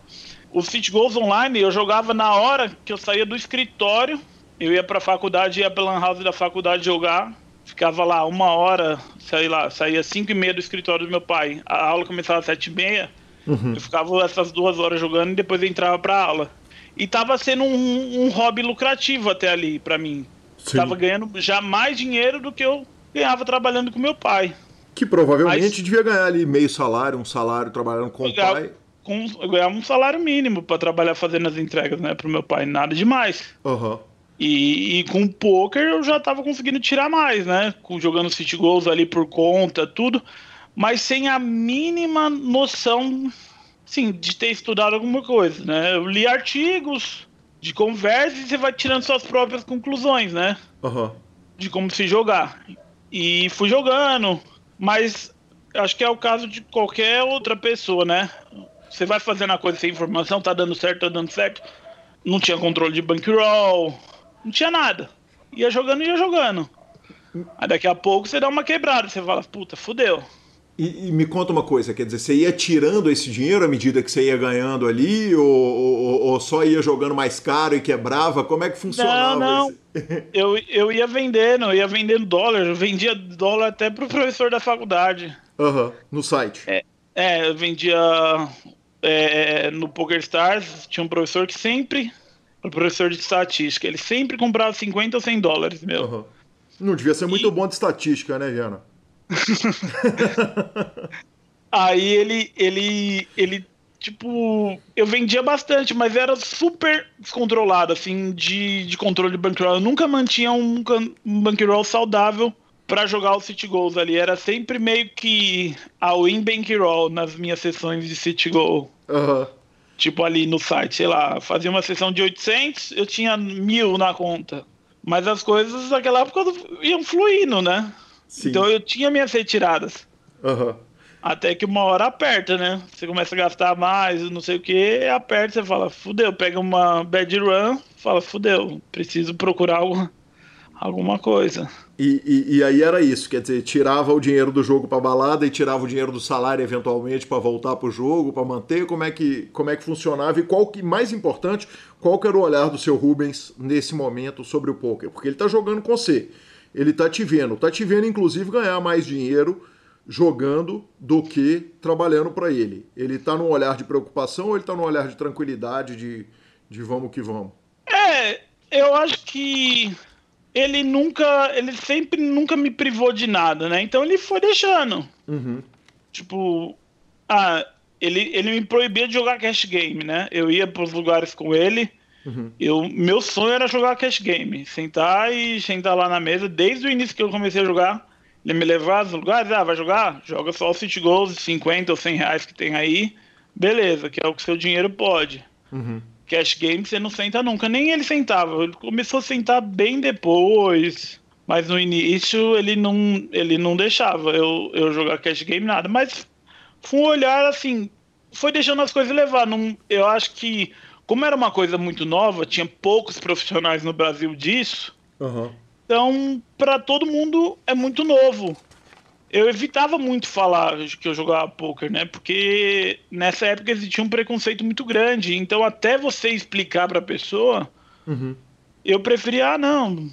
Os City Goals online eu jogava na hora que eu saía do escritório. Eu ia pra faculdade, ia pra Lan House da faculdade jogar ficava lá uma hora, sei lá, saía cinco e meia do escritório do meu pai. A aula começava às sete e meia. Uhum. Eu ficava essas duas horas jogando e depois entrava pra aula. E tava sendo um, um hobby lucrativo até ali para mim. Sim. Tava ganhando já mais dinheiro do que eu ganhava trabalhando com meu pai. Que provavelmente Mas, devia ganhar ali meio salário, um salário trabalhando com o pai. Com, eu ganhava um salário mínimo para trabalhar fazendo as entregas, né, pro meu pai. Nada demais. Uhum. E, e, com o poker eu já tava conseguindo tirar mais, né? Jogando city goals ali por conta, tudo. Mas sem a mínima noção, sim, de ter estudado alguma coisa, né? Eu li artigos de conversa e você vai tirando suas próprias conclusões, né? Uhum. De como se jogar. E fui jogando, mas acho que é o caso de qualquer outra pessoa, né? Você vai fazendo a coisa sem informação, tá dando certo, tá dando certo. Não tinha controle de bankroll, não tinha nada. Ia jogando, ia jogando. Aí daqui a pouco você dá uma quebrada, você fala, puta, fudeu. E, e, me conta uma coisa, quer dizer, você ia tirando esse dinheiro à medida que você ia ganhando ali, ou, ou, ou só ia jogando mais caro e quebrava? Como é que funcionava? Não, não. eu, eu ia vendendo, eu ia vendendo dólar, eu vendia dólar até pro professor da faculdade. Aham, uhum, no site. É, é eu vendia é, no PokerStars, tinha um professor que sempre o professor de estatística. Ele sempre comprava 50 ou 100 dólares, meu. Uhum. Não devia ser muito e... bom de estatística, né, Viana? Aí ele, ele, ele, tipo, eu vendia bastante, mas era super descontrolado, assim, de, de controle de bankroll. Eu nunca mantinha um, um bankroll saudável para jogar os City Goals ali. Era sempre meio que a win bankroll nas minhas sessões de City Goal. Uhum tipo ali no site, sei lá, fazia uma sessão de 800, eu tinha mil na conta. Mas as coisas naquela época iam fluindo, né? Sim. Então eu tinha minhas retiradas. Uhum. Até que uma hora aperta, né? Você começa a gastar mais, não sei o que, aperta, você fala, fudeu, pega uma bad run, fala, fudeu, preciso procurar algo, alguma coisa. E, e, e, aí era isso, quer dizer, tirava o dinheiro do jogo para balada e tirava o dinheiro do salário eventualmente para voltar para o jogo, para manter. Como é que como é que funcionava e qual que mais importante, qual que era o olhar do seu Rubens nesse momento sobre o poker? Porque ele está jogando com você, ele está te vendo, está te vendo inclusive ganhar mais dinheiro jogando do que trabalhando para ele. Ele está num olhar de preocupação ou ele está num olhar de tranquilidade, de, de vamos que vamos? É, eu acho que ele nunca, ele sempre nunca me privou de nada, né? Então ele foi deixando. Uhum. Tipo, ah, ele, ele me proibia de jogar cash game, né? Eu ia pros lugares com ele, Uhum. Eu, meu sonho era jogar cash game, sentar e sentar lá na mesa. Desde o início que eu comecei a jogar, ele me levar aos lugares, ah, vai jogar? Joga só o City Goals, 50 ou 100 reais que tem aí, beleza, que é o que seu dinheiro pode. Uhum. Cash game você não senta nunca, nem ele sentava, ele começou a sentar bem depois, mas no início ele não, ele não deixava eu, eu jogar cash game, nada, mas foi um olhar assim, foi deixando as coisas levar, não, eu acho que como era uma coisa muito nova, tinha poucos profissionais no Brasil disso, uhum. então para todo mundo é muito novo. Eu evitava muito falar que eu jogava poker, né? Porque nessa época existia um preconceito muito grande. Então, até você explicar para a pessoa, uhum. eu preferia, ah, não,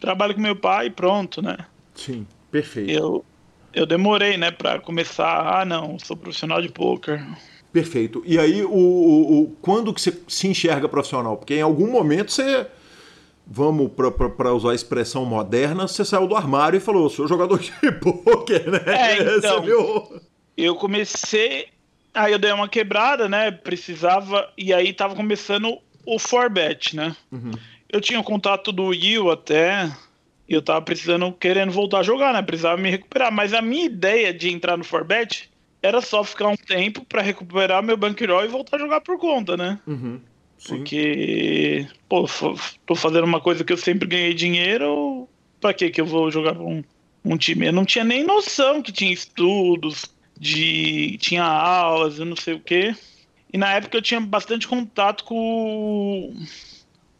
trabalho com meu pai e pronto, né? Sim, perfeito. Eu, eu demorei, né, para começar, ah, não, sou profissional de poker. Perfeito. E aí, o, o, o, quando que você se enxerga profissional? Porque em algum momento você, vamos para usar a expressão moderna, você saiu do armário e falou, sou jogador de pôquer, né? É, então, viu... eu comecei, aí eu dei uma quebrada, né, precisava, e aí tava começando o Forbet, né? Uhum. Eu tinha o contato do Will até, e eu tava precisando, querendo voltar a jogar, né? Precisava me recuperar, mas a minha ideia de entrar no Forbet era só ficar um tempo para recuperar meu bankroll e voltar a jogar por conta, né? Uhum. Porque, pô, tô fazendo uma coisa que eu sempre ganhei dinheiro, pra que que eu vou jogar um, um time? Eu não tinha nem noção que tinha estudos, de tinha aulas, eu não sei o quê. E na época eu tinha bastante contato com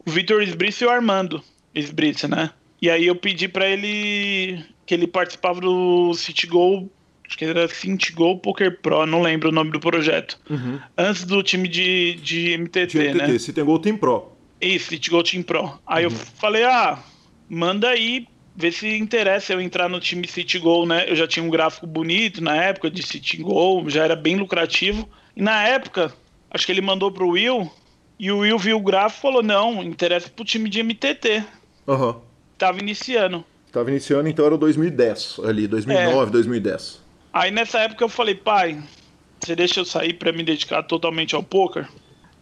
o Vitor Esbrice e o Armando Esbrice, né? E aí eu pedi para ele que ele participava do City Goal acho que era Cintigol Poker Pro, não lembro o nome do projeto. Uhum. Antes do time de, de MTT, de MTT né? Citigol Team Pro. Isso, Citigol Team Pro. Aí uhum. eu falei, ah, manda aí, vê se interessa eu entrar no time Citigol, né? Eu já tinha um gráfico bonito na época de Citigol, já era bem lucrativo. E na época, acho que ele mandou pro Will, e o Will viu o gráfico e falou, não, interessa pro time de MTT. Aham. Uhum. Tava iniciando. Tava iniciando, então era 2010, ali, 2009, é. 2010. Aí nessa época eu falei, pai, você deixa eu sair para me dedicar totalmente ao poker?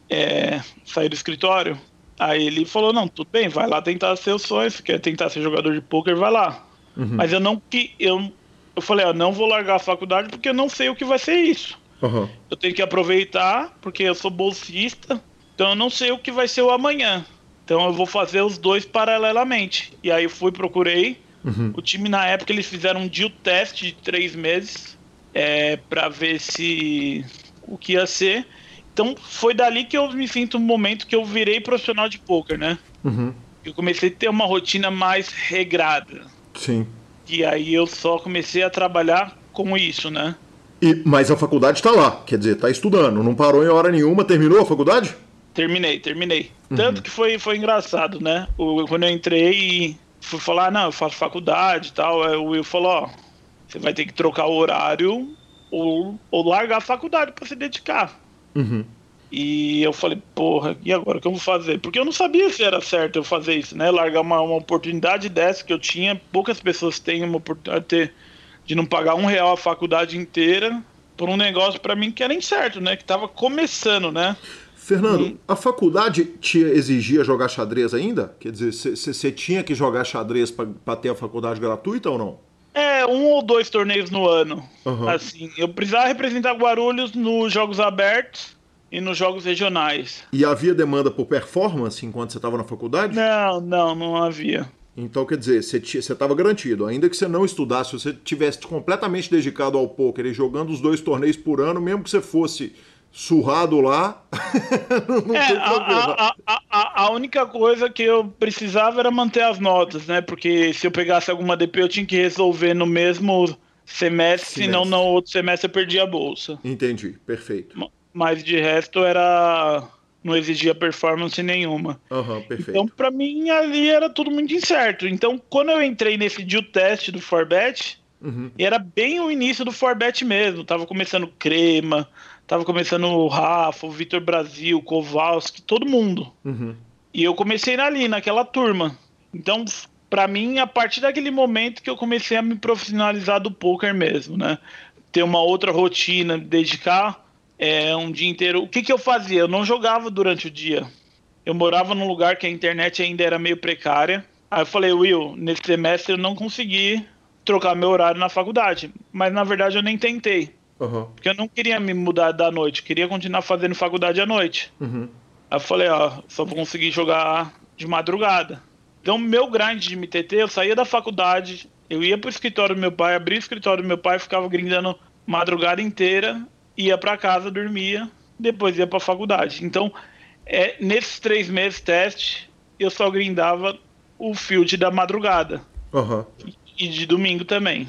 É, sair do escritório? Aí ele falou, não, tudo bem, vai lá tentar seus sonhos, se quer tentar ser jogador de poker, vai lá. Uhum. Mas eu não que eu eu falei, eu não vou largar a faculdade porque eu não sei o que vai ser isso. Uhum. Eu tenho que aproveitar porque eu sou bolsista, então eu não sei o que vai ser o amanhã. Então eu vou fazer os dois paralelamente. E aí eu fui procurei Uhum. O time, na época, eles fizeram um deal test de três meses é, para ver se o que ia ser. Então, foi dali que eu me sinto um momento que eu virei profissional de poker, né? Uhum. Eu comecei a ter uma rotina mais regrada. Sim. E aí eu só comecei a trabalhar com isso, né? E, mas a faculdade está lá, quer dizer, está estudando, não parou em hora nenhuma, terminou a faculdade? Terminei, terminei. Uhum. Tanto que foi, foi engraçado, né? O, quando eu entrei, fui falar, não, eu faço faculdade e tal. Aí o Will falou, ó, você vai ter que trocar o horário ou, ou largar a faculdade para se dedicar. Uhum. E eu falei, porra, e agora o que eu vou fazer? Porque eu não sabia se era certo eu fazer isso, né? Largar uma, uma oportunidade dessa que eu tinha, poucas pessoas têm uma oportunidade de não pagar um real a faculdade inteira por um negócio para mim que era incerto, né? Que tava começando, né? Fernando, hum. a faculdade te exigia jogar xadrez ainda? Quer dizer, você tinha que jogar xadrez para ter a faculdade gratuita ou não? É, um ou dois torneios no ano. Uhum. Assim, eu precisava representar Guarulhos nos jogos abertos e nos jogos regionais. E havia demanda por performance enquanto você estava na faculdade? Não, não, não havia. Então, quer dizer, você estava garantido. Ainda que você não estudasse, se você tivesse completamente dedicado ao poker e jogando os dois torneios por ano, mesmo que você fosse surrado lá. não é, tem problema. A, a, a, a, única coisa que eu precisava era manter as notas, né? Porque se eu pegasse alguma DP, eu tinha que resolver no mesmo semestre, semestre. senão no outro semestre eu perdia a bolsa. Entendi, perfeito. Mas de resto era. Não exigia performance nenhuma. Uhum, perfeito. Então, para mim, ali era tudo muito incerto. Então, quando eu entrei nesse deal test do Forbet, uhum. era bem o início do Forbet mesmo. Tava começando crema, Tava começando o Rafa, o Vitor Brasil, o Kowalski, todo mundo. Uhum. E eu comecei ali, naquela turma. Então, para mim, a partir daquele momento que eu comecei a me profissionalizar do poker mesmo, né? Ter uma outra rotina, dedicar é, um dia inteiro. O que, que eu fazia? Eu não jogava durante o dia. eu morava num lugar que a internet ainda era meio precária. Aí eu falei, Will, nesse semestre eu não consegui trocar meu horário na faculdade. Mas na verdade eu nem tentei. Uhum. Porque eu não queria me mudar da noite, queria continuar fazendo faculdade à noite. Uhum. Aí eu falei, ó, só vou conseguir jogar de madrugada. Então, meu grind de MTT, eu saía da faculdade, eu ia pro escritório do meu pai, abria o escritório do meu pai, ficava grindando madrugada inteira, ia para casa, dormia, depois ia pra faculdade. Então, é, nesses três meses teste, eu só grindava o field da madrugada. Uhum. E de domingo também.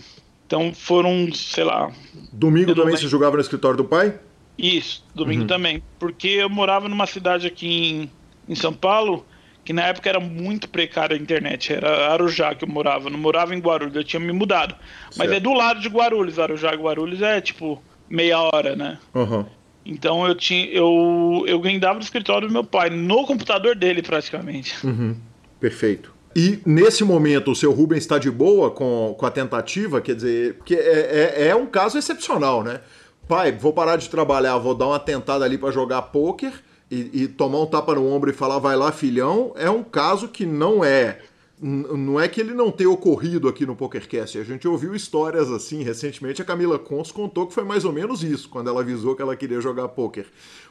Então foram, sei lá. Domingo também você jogava no escritório do pai? Isso, domingo uhum. também. Porque eu morava numa cidade aqui em, em São Paulo que na época era muito precária a internet. Era Arujá que eu morava, não morava em Guarulhos, eu tinha me mudado. Mas certo. é do lado de Guarulhos, Arujá e Guarulhos é tipo meia hora, né? Uhum. Então eu tinha. Eu, eu grindava no escritório do meu pai, no computador dele praticamente. Uhum. Perfeito. E nesse momento o seu Rubens está de boa com, com a tentativa? Quer dizer, porque é, é, é um caso excepcional, né? Pai, vou parar de trabalhar, vou dar uma tentada ali para jogar pôquer e, e, tomar um tapa no ombro e falar vai lá, filhão, é um caso que não é. Não é que ele não tenha ocorrido aqui no PokerCast. A gente ouviu histórias assim recentemente. A Camila Cons contou que foi mais ou menos isso, quando ela avisou que ela queria jogar poker.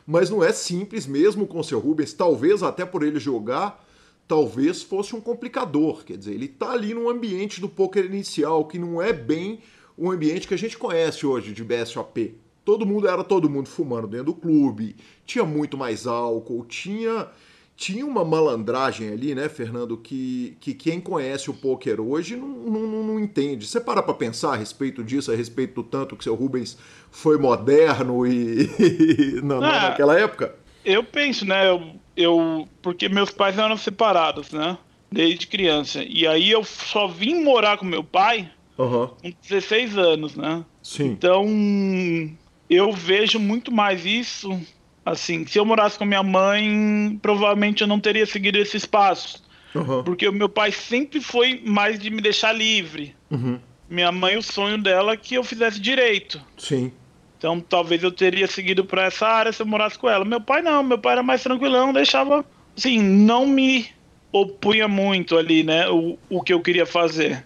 Mas não é simples mesmo com o seu Rubens. Talvez até por ele jogar, talvez fosse um complicador. Quer dizer, ele está ali num ambiente do poker inicial que não é bem o ambiente que a gente conhece hoje de BSOP todo mundo era todo mundo fumando dentro do clube, tinha muito mais álcool, tinha tinha uma malandragem ali, né, Fernando, que, que quem conhece o poker hoje não, não, não entende. Você para para pensar a respeito disso, a respeito do tanto que seu Rubens foi moderno e, e na, ah, naquela época? Eu penso, né, eu, eu, porque meus pais eram separados, né, desde criança. E aí eu só vim morar com meu pai uhum. com 16 anos, né? Sim. Então, eu vejo muito mais isso. Assim, se eu morasse com minha mãe, provavelmente eu não teria seguido esse espaço. Uhum. Porque o meu pai sempre foi mais de me deixar livre. Uhum. Minha mãe, o sonho dela é que eu fizesse direito. Sim. Então talvez eu teria seguido para essa área se eu morasse com ela. Meu pai não, meu pai era mais tranquilão, deixava. Assim, não me opunha muito ali, né? O, o que eu queria fazer.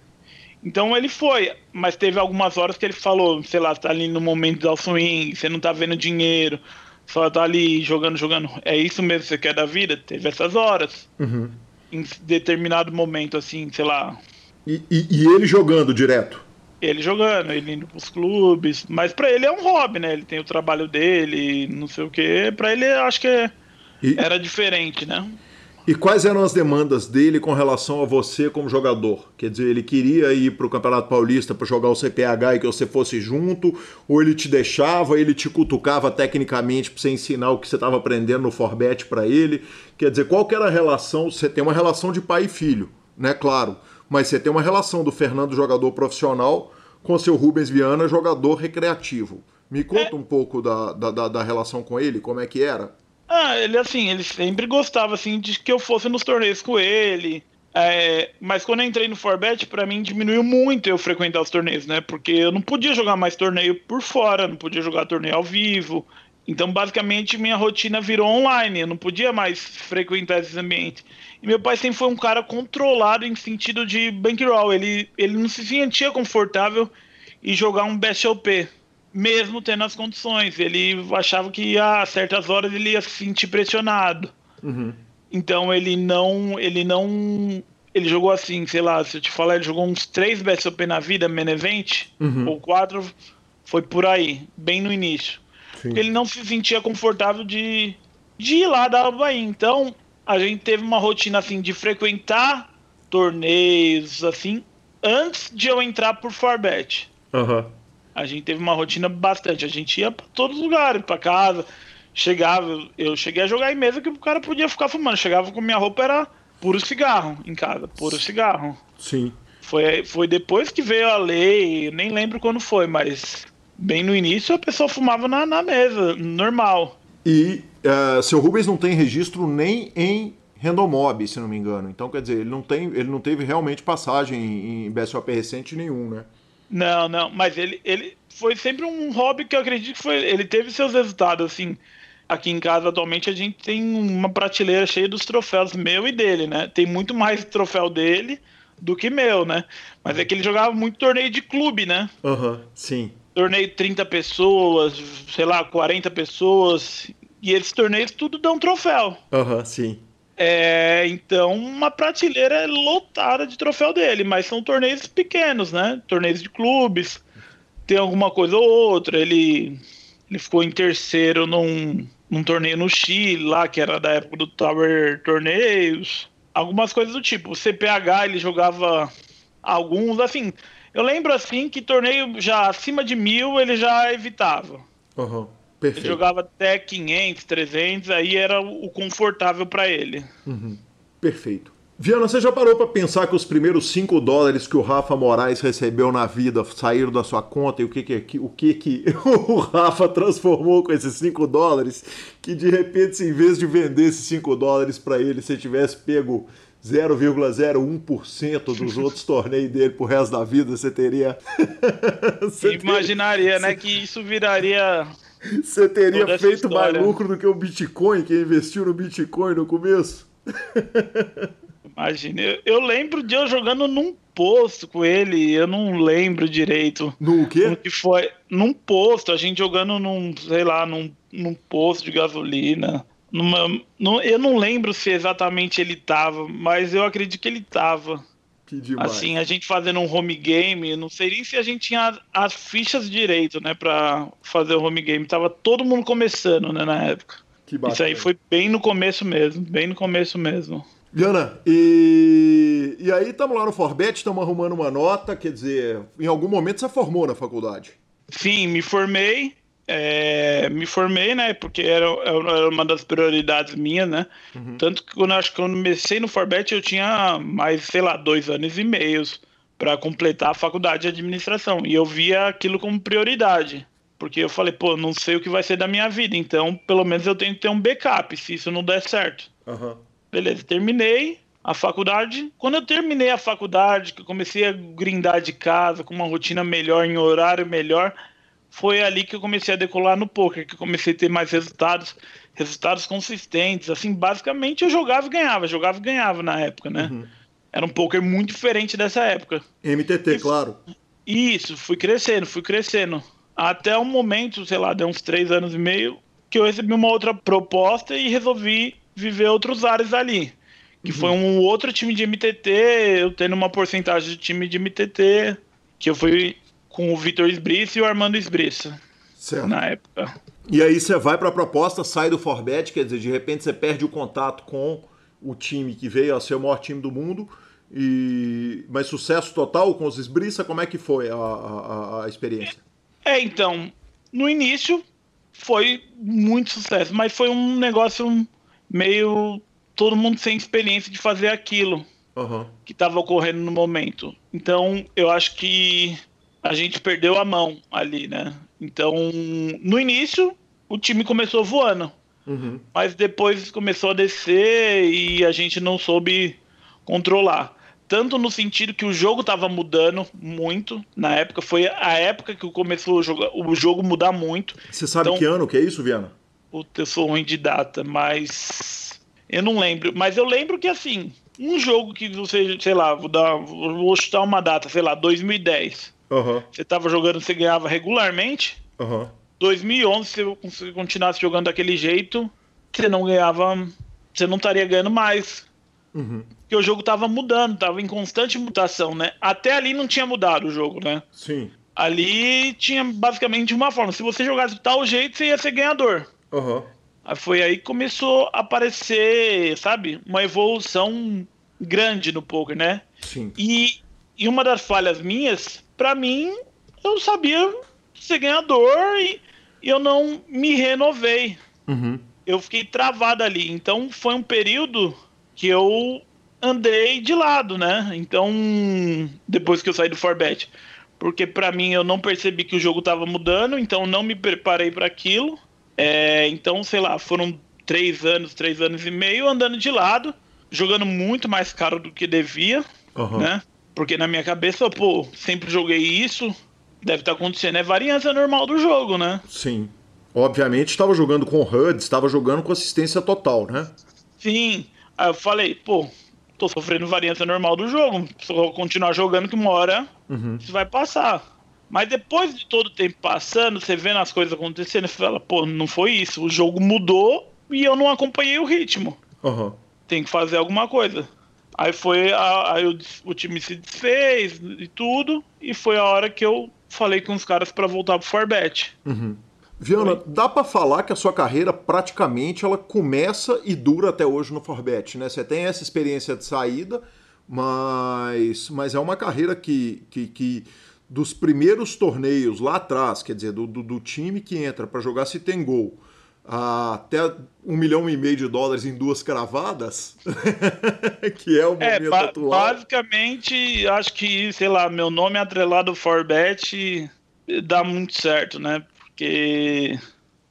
Então ele foi, mas teve algumas horas que ele falou, sei lá, tá ali no momento do swing, você não tá vendo dinheiro, só tá ali jogando, jogando. É isso mesmo que você quer da vida? Teve essas horas. Uhum. Em determinado momento, assim, sei lá. E, e, e, ele jogando direto? Ele jogando, ele indo pros clubes. Mas pra ele é um hobby, né? Ele tem o trabalho dele, não sei o quê. Pra ele, acho que é... e... era diferente, né? E quais eram as demandas dele com relação a você como jogador? Quer dizer, ele queria ir para o Campeonato Paulista para jogar o CPH e que você fosse junto? Ou ele te deixava, ele te cutucava tecnicamente para você ensinar o que você estava aprendendo no Forbet para ele? Quer dizer, qual que era a relação? Você tem uma relação de pai e filho, né? Claro. Mas você tem uma relação do Fernando, jogador profissional, com o seu Rubens Viana, jogador recreativo. Me conta é... um pouco da, da, da relação com ele, como é que era? Ah, ele assim, ele sempre gostava assim de que eu fosse nos torneios com ele. É, mas quando eu entrei no Forbet, para mim diminuiu muito eu frequentar os torneios, né? Porque eu não podia jogar mais torneio por fora, não podia jogar torneio ao vivo. Então, basicamente, minha rotina virou online. Eu não podia mais frequentar esses ambientes. E meu pai sempre foi um cara controlado em sentido de bankroll. Ele, ele não se sentia confortável em jogar um BSOP mesmo tendo as condições. Ele achava que a certas horas ele ia se sentir pressionado. Uhum. Então ele não. Ele não. Ele jogou assim, sei lá, se eu te falar, ele jogou uns três BSOP na vida, Menevent, uhum. ou quatro, foi por aí, bem no início. Sim. Ele não se sentia confortável de, de ir lá dar Bahia. Então, a gente teve uma rotina assim de frequentar torneios assim antes de eu entrar por Forbet. Uhum a gente teve uma rotina bastante. A gente ia para todos os lugares, para casa, chegava. Eu cheguei a jogar em mesa que o cara podia ficar fumando. Chegava com minha roupa, era puro cigarro em casa, puro cigarro. Sim. Foi, foi depois que veio a lei, nem lembro quando foi, mas bem no início a pessoa fumava na, na mesa, normal. E uh, seu Rubens não tem registro nem em Randomob, se não me engano. Então, quer dizer, ele não, tem, ele não teve realmente passagem em BSOP recente nenhum, né? Não, não, mas ele, ele foi sempre um hobby que eu acredito que foi. Ele teve seus resultados, assim. aqui em casa atualmente a gente tem uma prateleira cheia dos troféus meu e dele, né? Tem muito mais troféu dele do que meu, né? Mas é que ele jogava muito torneio de clube, né? Aham, uhum, sim. Torneio 30 pessoas, sei lá, 40 pessoas. E esses torneios tudo dão troféu. Aham, uhum, sim. É, então, uma prateleira lotada de troféu dele, mas são torneios pequenos, né? Torneios de clubes, tem alguma coisa ou outra. Ele, ele ficou em terceiro num, num torneio no Chile, lá, que era da época do Tower Torneios. Algumas coisas do tipo. O CPH ele jogava alguns, assim. Eu lembro assim que torneio já acima de mil ele já evitava. Uhum. Perfeito. Ele jogava até 500, 300, aí era o confortável para ele. Uhum. Perfeito. Viana, você já parou para pensar que os primeiros 5 dólares que o Rafa Moraes recebeu na vida saíram da sua conta e o que que, o que, que o Rafa transformou com esses 5 dólares? Que de repente, em vez de vender esses 5 dólares para ele, você tivesse pego 0,01% dos outros torneios dele pro resto da vida, você teria. você Imaginaria, teria... né? Que isso viraria. Você teria feito mais lucro do que o Bitcoin, que investiu no Bitcoin no começo? Imagina, eu, eu, lembro de eu jogando num posto com ele, eu não lembro direito. No quê? No que foi. Num posto, a gente jogando num, sei lá, num, num posto de gasolina. Numa, no, eu não lembro se exatamente ele tava, mas eu acredito que ele tava. Que demais. Assim, a gente fazendo um home game, não sei nem se a gente tinha as fichas direito, né, pra fazer o home game. Tava todo mundo começando, né, na época. Que bacana. Isso aí foi bem no começo mesmo, bem no começo mesmo. Diana, e, e aí estamos lá no Forbet, estamos arrumando uma nota, quer dizer, em algum momento você formou na faculdade? Sim, me formei, é, me formei, né, porque era, era, uma das prioridades minhas, né, uhum. tanto que quando, acho que quando comecei no Forbet eu tinha mais, sei lá, dois anos e meio para completar a faculdade de administração, e eu via aquilo como prioridade. Porque eu falei, pô, não sei o que vai ser da minha vida, então pelo menos eu tenho que ter um backup se isso não der certo. Uhum. Beleza, terminei a faculdade. Quando eu terminei a faculdade, que eu comecei a grindar de casa com uma rotina melhor, em horário melhor, foi ali que eu comecei a decolar no poker, que eu comecei a ter mais resultados, resultados consistentes. Assim, basicamente eu jogava e ganhava, jogava e ganhava na época, né? Uhum. Era um poker muito diferente dessa época. MTT, claro. Isso, fui crescendo, fui crescendo. Até um momento, sei lá, de uns três anos e meio, que eu recebi uma outra proposta e resolvi viver outros ares ali. Que uhum. foi um outro time de MTT, eu tendo uma porcentagem de time de MTT, que eu fui com o Vitor Esbrice e o Armando Esbrice. Certo. Na época. E aí você vai para a proposta, sai do Forbet, quer dizer, de repente você perde o contato com o time que veio a ser o maior time do mundo. E... Mas sucesso total com os Esbriça, como é que foi a, a, a experiência? É, então, no início foi muito sucesso, mas foi um negócio meio todo mundo sem experiência de fazer aquilo uhum. que estava ocorrendo no momento. Então, eu acho que a gente perdeu a mão ali, né? Então, no início, o time começou voando, uhum. mas depois começou a descer e a gente não soube controlar. Tanto no sentido que o jogo estava mudando muito na época, foi a época que começou o jogo, o jogo mudar muito. Você sabe então, que ano que é isso, Viana? Puta, eu sou ruim de data, mas. Eu não lembro. Mas eu lembro que, assim, um jogo que você, sei lá, vou, dar, vou chutar uma data, sei lá, 2010. Uhum. Você tava jogando, você ganhava regularmente. Uhum. 2011, se você continuasse jogando daquele jeito, você não ganhava. Você não estaria ganhando mais. Uhum. Porque o jogo tava mudando, tava em constante mutação, né? Até ali não tinha mudado o jogo, né? Sim. Ali tinha basicamente uma forma. Se você jogasse de tal jeito, você ia ser ganhador. Uhum. Foi aí que começou a aparecer, sabe, uma evolução grande no poker, né? Sim. E, e uma das falhas minhas, para mim, eu sabia ser ganhador e, e eu não me renovei. Uhum. Eu fiquei travado ali. Então foi um período que eu andei de lado, né? Então, depois que eu saí do Forbet. Porque para mim eu não percebi que o jogo estava mudando, então não me preparei para aquilo. É, então, sei lá, foram três anos, três anos e meio andando de lado, jogando muito mais caro do que devia, uhum. né? Porque na minha cabeça, pô, sempre joguei isso, deve estar tá acontecendo. É variância normal do jogo, né? Sim. Obviamente estava jogando com HUD, estava jogando com assistência total, né? Sim. Aí eu falei, pô, tô sofrendo variância normal do jogo. Se eu continuar jogando que uma hora uhum. isso vai passar. Mas depois de todo o tempo passando, você vendo as coisas acontecendo, você fala, pô, não foi isso. O jogo mudou e eu não acompanhei o ritmo. Uhum. Tem que fazer alguma coisa. Aí foi a, aí o, o, time se desfez e tudo, e foi a hora que eu falei com os caras para voltar pro Forbet. Uhum. Viana, foi. dá para falar que a sua carreira praticamente ela começa e dura até hoje no Forbet, né? Você tem essa experiência de saída, mas, mas é uma carreira que, que, que dos primeiros torneios lá atrás, quer dizer, do, do, do time que entra para jogar se tem gol, até um milhão e meio de dólares em duas cravadas, que é o é, momento é, ba atual. Basicamente, acho que, sei lá, meu nome atrelado ao Forbet dá muito certo, né? Porque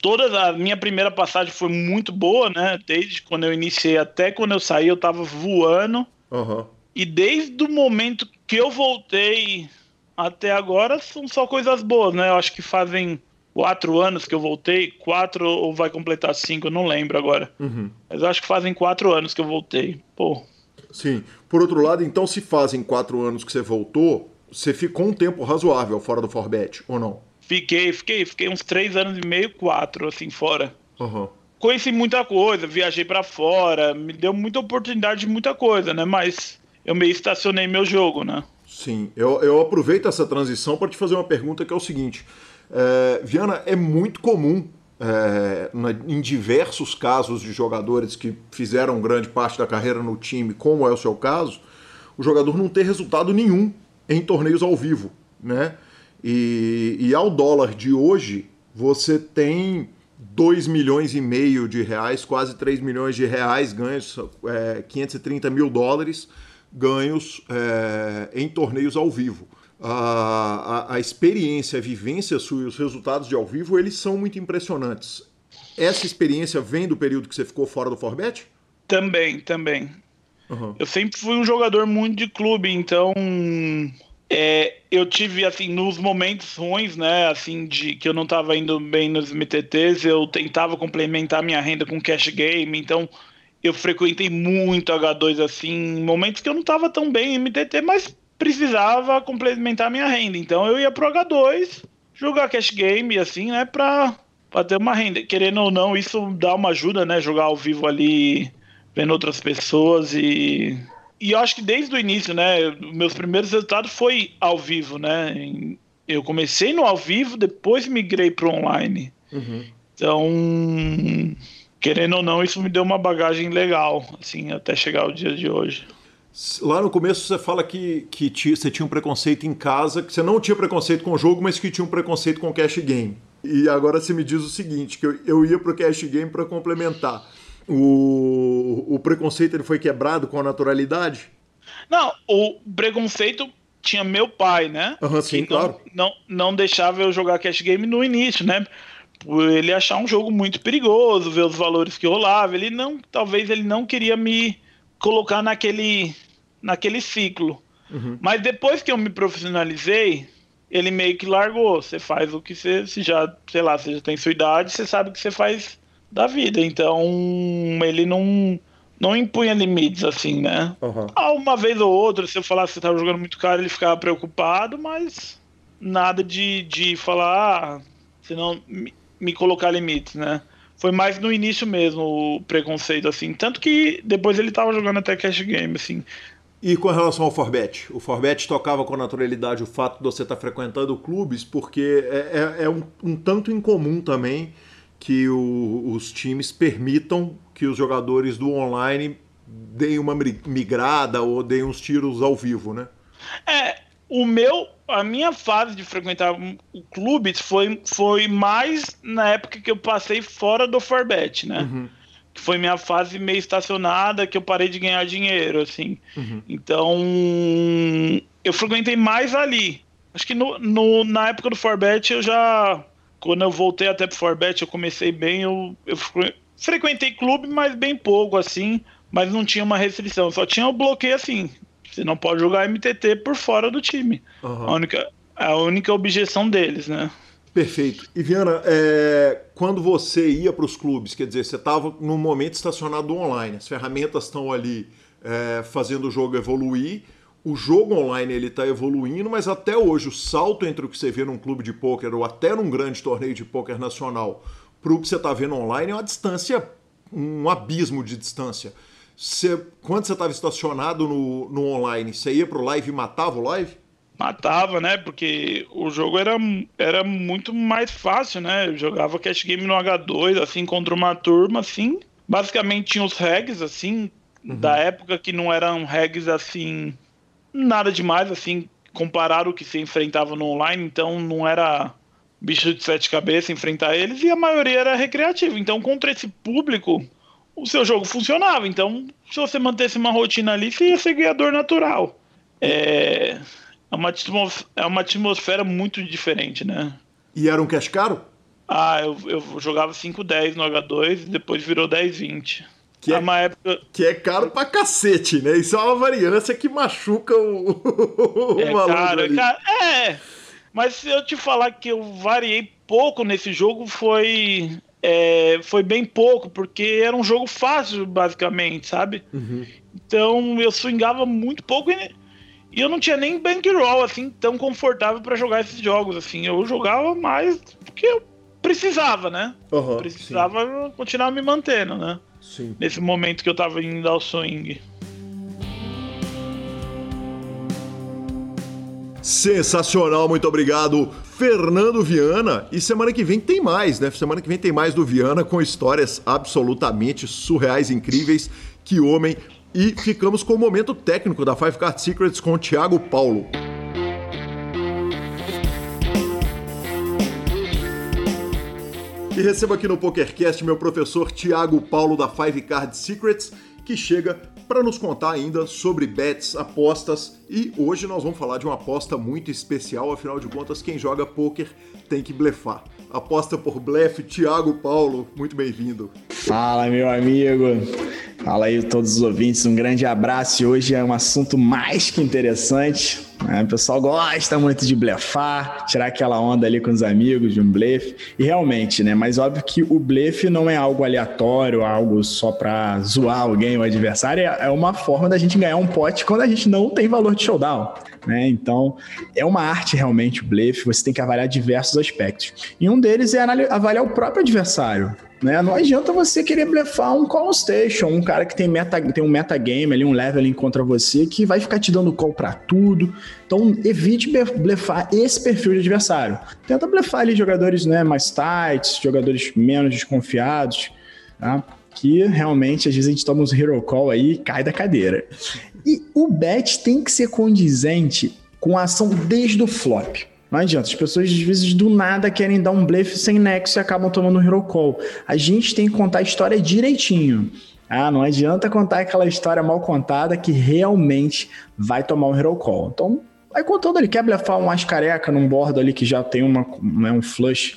toda a minha primeira passagem foi muito boa, né? Desde quando eu iniciei até quando eu saí, eu tava voando. Uhum. E desde o momento que eu voltei até agora, são só coisas boas, né? Eu acho que fazem quatro anos que eu voltei, quatro ou vai completar cinco, eu não lembro agora. Uhum. Mas acho que fazem quatro anos que eu voltei. Pô. Sim. Por outro lado, então, se fazem quatro anos que você voltou, você ficou um tempo razoável fora do Forbet, ou não? Fiquei, fiquei, fiquei uns três anos e meio, quatro, assim, fora. Uhum. Conheci muita coisa, viajei para fora, me deu muita oportunidade de muita coisa, né? Mas eu meio estacionei meu jogo, né? Sim, eu, eu aproveito essa transição para te fazer uma pergunta que é o seguinte. É, Viana, é muito comum é, na, em diversos casos de jogadores que fizeram grande parte da carreira no time, como é o seu caso, o jogador não ter resultado nenhum em torneios ao vivo, né? E, e ao dólar de hoje, você tem 2 milhões e meio de reais, quase 3 milhões de reais ganhos, é, 530 mil dólares ganhos é, em torneios ao vivo a, a, a experiência, a vivência sua e os resultados de ao vivo, eles são muito impressionantes. Essa experiência vem do período que você ficou fora do Forbet? Também, também. Uhum. Eu sempre fui um jogador muito de clube, então é, eu tive assim nos momentos ruins, né, assim de que eu não estava indo bem nos MTTs, eu tentava complementar minha renda com cash game, então eu frequentei muito H2 assim, momentos que eu não estava tão bem em MTT, mas precisava complementar minha renda. Então eu ia pro H2 jogar cash game, assim, né, pra, pra ter uma renda. Querendo ou não, isso dá uma ajuda, né, jogar ao vivo ali, vendo outras pessoas e. E eu acho que desde o início, né, meus primeiros resultados foi ao vivo, né. Eu comecei no ao vivo, depois migrei pro online. Uhum. Então, querendo ou não, isso me deu uma bagagem legal, assim, até chegar o dia de hoje. Lá no começo você fala que, que você tinha um preconceito em casa, que você não tinha preconceito com o jogo, mas que tinha um preconceito com o cash game. E agora você me diz o seguinte, que eu, eu ia pro cash game para complementar. O, o preconceito ele foi quebrado com a naturalidade? Não, o preconceito tinha meu pai, né? Uhum, sim, não, claro. Não, não deixava eu jogar cash game no início, né? Por ele achar um jogo muito perigoso, ver os valores que rolava. Ele não, talvez ele não queria me colocar naquele, naquele ciclo. Uhum. Mas depois que eu me profissionalizei, ele meio que largou. Você faz o que você, se já, sei lá, você já tem sua idade, você sabe o que você faz da vida. Então, ele não não impunha limites assim, né? Uhum. Ah, uma vez ou outra, se eu falasse que você tava jogando muito caro, ele ficava preocupado, mas nada de, de falar, ah, senão me, me colocar limites, né? foi mais no início mesmo o preconceito, assim. Tanto que depois ele tava jogando até cash game, assim. E com relação ao Forbet? O Forbet tocava com naturalidade o fato de você estar tá frequentando clubes, porque é, é, é um, um, tanto incomum também que o, os times permitam que os jogadores do online deem uma migrada ou deem uns tiros ao vivo, né? É, o meu a minha fase de frequentar o clube foi, foi mais na época que eu passei fora do Forbet, né? Uhum. Que foi minha fase meio estacionada, que eu parei de ganhar dinheiro, assim. Uhum. Então, eu frequentei mais ali. Acho que no, no, na época do Forbet eu já. Quando eu voltei até pro Forbet, eu comecei bem, eu, eu frequentei clube, mas bem pouco, assim. Mas não tinha uma restrição, só tinha o bloqueio assim você não pode jogar MTT por fora do time. Uhum. A, única, a única objeção deles, né? Perfeito. E Viana, é, quando você ia para os clubes, quer dizer, você estava num momento estacionado online, as ferramentas estão ali é, fazendo o jogo evoluir, o jogo online ele está evoluindo, mas até hoje o salto entre o que você vê num clube de pôquer ou até num grande torneio de pôquer nacional para o que você está vendo online é uma distância, um abismo de distância. Você, quando você estava estacionado no, no online, você ia para o live e matava o live? Matava, né? Porque o jogo era, era muito mais fácil, né? Eu jogava cash game no H2, assim, contra uma turma, assim. Basicamente tinha os regs, assim, uhum. da época que não eram regs, assim, nada demais, assim, comparado o que se enfrentava no online, então não era bicho de sete cabeças enfrentar eles, e a maioria era recreativo. Então, contra esse público, o seu jogo funcionava. Então, se você mantesse uma rotina ali, você ia ser ganhador natural. É, é uma, é uma atmosfera muito diferente, né? E era um cash caro? Ah, eu, eu jogava 5-10 no H2 e depois virou 10-20. Que é, uma época... que é caro pra cacete, né? Isso é uma variância que machuca o, o é caro, é, caro. é, mas se eu te falar que eu variei pouco nesse jogo, foi é, foi bem pouco, porque era um jogo fácil, basicamente, sabe? Uhum. Então eu swingava muito pouco e, e eu não tinha nem bankroll assim tão confortável para jogar esses jogos. assim Eu jogava mais porque eu precisava, né? Uhum, precisava sim. continuar me mantendo, né? Sim. Nesse momento que eu tava indo ao swing. Sensacional, muito obrigado, Fernando Viana. E semana que vem tem mais, né? Semana que vem tem mais do Viana com histórias absolutamente surreais, incríveis. Que homem! E ficamos com o momento técnico da Five Card Secrets com o Thiago Paulo. E recebo aqui no PokerCast meu professor Thiago Paulo da Five Card Secrets, que chega para nos contar ainda sobre bets, apostas e hoje nós vamos falar de uma aposta muito especial, afinal de contas, quem joga poker tem que blefar. Aposta por blefe, Thiago Paulo, muito bem-vindo. Fala, meu amigo. Fala aí todos os ouvintes, um grande abraço. E hoje é um assunto mais que interessante. Né? O pessoal gosta muito de blefar, tirar aquela onda ali com os amigos de um blefe. E realmente, né? Mas óbvio que o blefe não é algo aleatório, algo só para zoar alguém, o adversário. É uma forma da gente ganhar um pote quando a gente não tem valor de showdown. Né? Então, é uma arte realmente o blefe, você tem que avaliar diversos aspectos. E um deles é avaliar o próprio adversário. Né? Não adianta você querer blefar um call station, um cara que tem, meta, tem um metagame ali, um leveling contra você, que vai ficar te dando call para tudo. Então, evite blefar esse perfil de adversário. Tenta blefar ali jogadores né, mais tights, jogadores menos desconfiados, tá? que realmente às vezes a gente toma uns hero call aí e cai da cadeira. E o bet tem que ser condizente com a ação desde o flop. Não adianta, as pessoas às vezes do nada querem dar um blefe sem nexo e acabam tomando um hero call. A gente tem que contar a história direitinho. Ah, não adianta contar aquela história mal contada que realmente vai tomar um hero call. Então, vai contando ali, quer blefar um as careca num bordo ali que já tem uma, né, um flush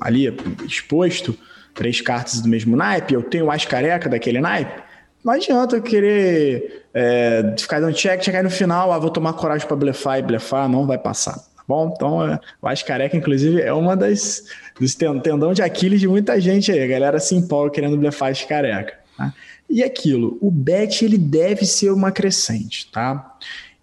ali exposto, três cartas do mesmo naipe, eu tenho as careca daquele naipe. Não adianta eu querer é, ficar dando check, aí no final, ah, vou tomar coragem para blefar e blefar, não vai passar. Bom, então é, o As Careca, inclusive, é uma das dos tendão de Aquiles de muita gente aí. A galera se empolga querendo blefar As Careca. Tá? E aquilo, o bet ele deve ser uma crescente, tá?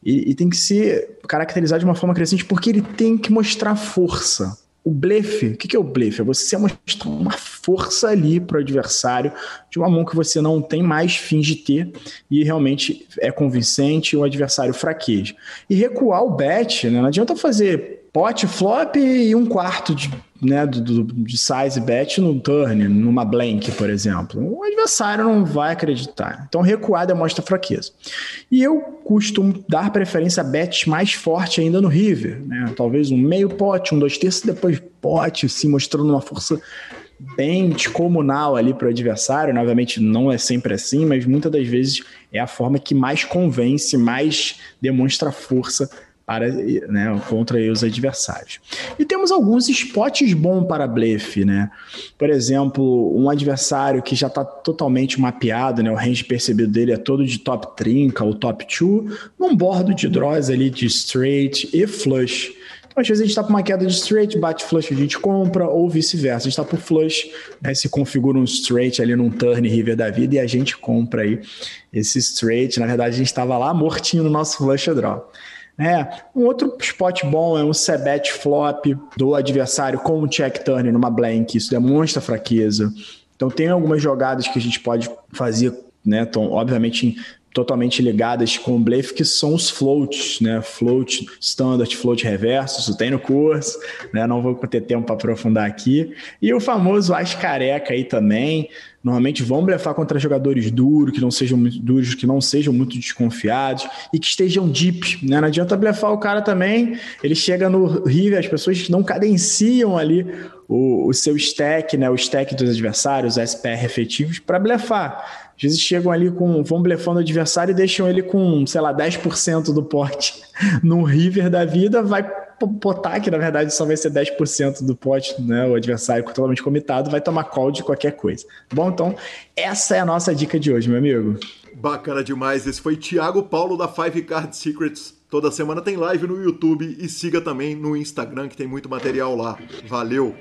E, e, tem que ser caracterizado de uma forma crescente porque ele tem que mostrar força. O blefe, o que é o blefe? É você mostrar uma força ali para o adversário de uma mão que você não tem mais fins de ter e realmente é convincente e o adversário fraqueja. E recuar o bet, né? não adianta fazer pote, flop e um quarto de, né, do, do, de size bet no turn, numa blank, por exemplo. O adversário não vai acreditar. Então, recuar demonstra fraqueza. E eu costumo dar preferência a bets mais forte ainda no river. Né? Talvez um meio pote, um dois terços, depois pote, assim, mostrando uma força bem descomunal ali para o adversário. Obviamente não é sempre assim, mas muitas das vezes é a forma que mais convence, mais demonstra força para, né, contra os adversários. E temos alguns spots bons para blefe, né? Por exemplo, um adversário que já está totalmente mapeado, né? O range percebido dele é todo de top trinca ou top 2, num bordo de draws ali de straight e flush. Então, às vezes a gente está por uma queda de straight, bate flush, a gente compra, ou vice-versa. A gente está por flush, né, se configura um straight ali num turn river da vida e a gente compra aí esse straight. Na verdade, a gente estava lá mortinho no nosso flush draw. É, um outro spot bom é um sebet flop do adversário com um check turn numa blank, isso demonstra fraqueza. Então tem algumas jogadas que a gente pode fazer, né? Então, obviamente totalmente ligadas com o blefe, que são os floats, né? Float standard, float reverso, isso tem no curso, né? Não vou ter tempo para aprofundar aqui. E o famoso as careca aí também. Normalmente vão blefar contra jogadores duros, que não sejam muito duros, que não sejam muito desconfiados e que estejam deep, né? Não adianta blefar o cara também, ele chega no river, as pessoas não cadenciam ali o, o seu stack, né? O stack dos adversários, os SPR efetivos, para blefar. Às vezes chegam ali com. vão blefando o adversário e deixam ele com, sei lá, 10% do pote no river da vida, vai potar, que na verdade só vai ser 10% do pote, né? O adversário totalmente comitado vai tomar call de qualquer coisa. Bom, então, essa é a nossa dica de hoje, meu amigo. Bacana demais. Esse foi Thiago Paulo da Five Card Secrets. Toda semana tem live no YouTube e siga também no Instagram que tem muito material lá. Valeu!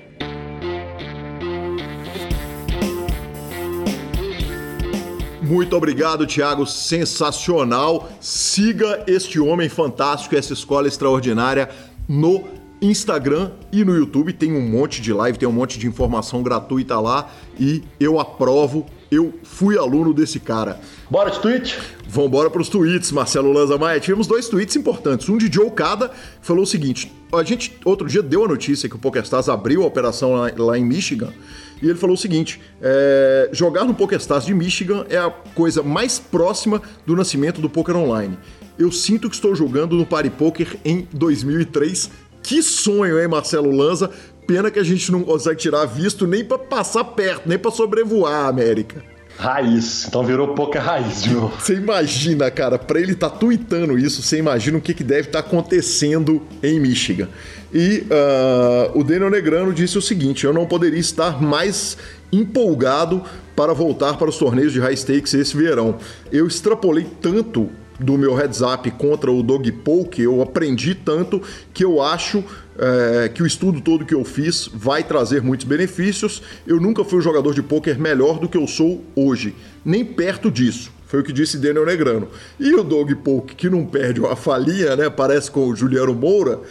Muito obrigado, Thiago. Sensacional. Siga este homem fantástico, essa escola extraordinária no Instagram e no YouTube. Tem um monte de live, tem um monte de informação gratuita lá e eu aprovo. Eu fui aluno desse cara. Bora de tweet? Vambora para os tweets, Marcelo Lanza Maia. Tivemos dois tweets importantes. Um de Joe Cada, falou o seguinte: a gente outro dia deu a notícia que o PokerStars abriu a operação lá, lá em Michigan e ele falou o seguinte: é, jogar no PokerStars de Michigan é a coisa mais próxima do nascimento do poker online. Eu sinto que estou jogando no Party Poker em 2003. Que sonho, hein, Marcelo Lanza? Pena que a gente não consegue tirar visto nem para passar perto, nem para sobrevoar a América. Raiz. Então virou poker raiz, viu? Você imagina, cara, para ele tá tweetando isso, você imagina o que, que deve estar tá acontecendo em Michigan. E uh, o Daniel Negrano disse o seguinte: eu não poderia estar mais empolgado para voltar para os torneios de high stakes esse verão. Eu extrapolei tanto do meu heads up contra o Dog Poke, eu aprendi tanto que eu acho é, que o estudo todo que eu fiz vai trazer muitos benefícios. Eu nunca fui um jogador de poker melhor do que eu sou hoje, nem perto disso. Foi o que disse Daniel Negrano. E o Dog Poke, que não perde uma falinha, né? Parece com o Juliano Moura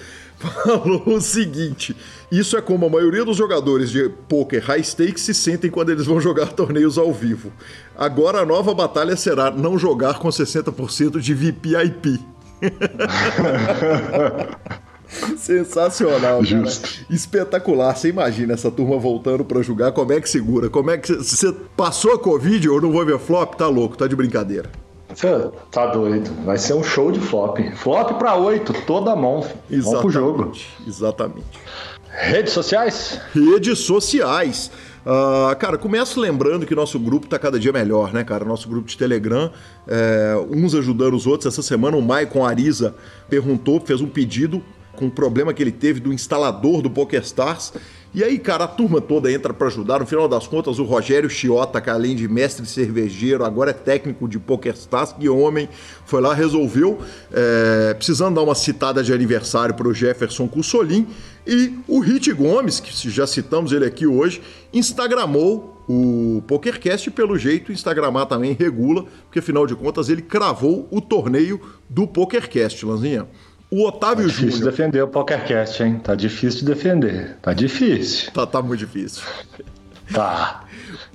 falou o seguinte: isso é como a maioria dos jogadores de poker high stakes se sentem quando eles vão jogar torneios ao vivo. Agora a nova batalha será não jogar com 60% de VPIP. Sensacional, Justo. cara. Espetacular. Você imagina essa turma voltando para jogar, como é que segura? Como é que você passou a Covid ou não vou ver flop? Tá louco, tá de brincadeira. Você tá doido. Vai ser um show de flop. Flop para oito, toda mão. Exatamente. Vamos pro jogo. Exatamente. Redes sociais? Redes sociais. Uh, cara, começo lembrando que nosso grupo tá cada dia melhor, né, cara? Nosso grupo de Telegram, é, uns ajudando os outros. Essa semana o Maicon Ariza perguntou, fez um pedido com um problema que ele teve do instalador do PokerStars. E aí, cara, a turma toda entra para ajudar. No final das contas, o Rogério Chiota, que além de mestre cervejeiro, agora é técnico de PokerStars, que homem, foi lá, resolveu, é, precisando dar uma citada de aniversário para o Jefferson Cussolin. E o Hit Gomes, que já citamos ele aqui hoje, instagramou o PokerCast pelo jeito instagramar também regula, porque afinal de contas ele cravou o torneio do PokerCast, Lanzinha. O Otávio tá difícil Júnior. defender o PokerCast, hein? Tá difícil de defender. Tá difícil. Tá, tá muito difícil. Tá.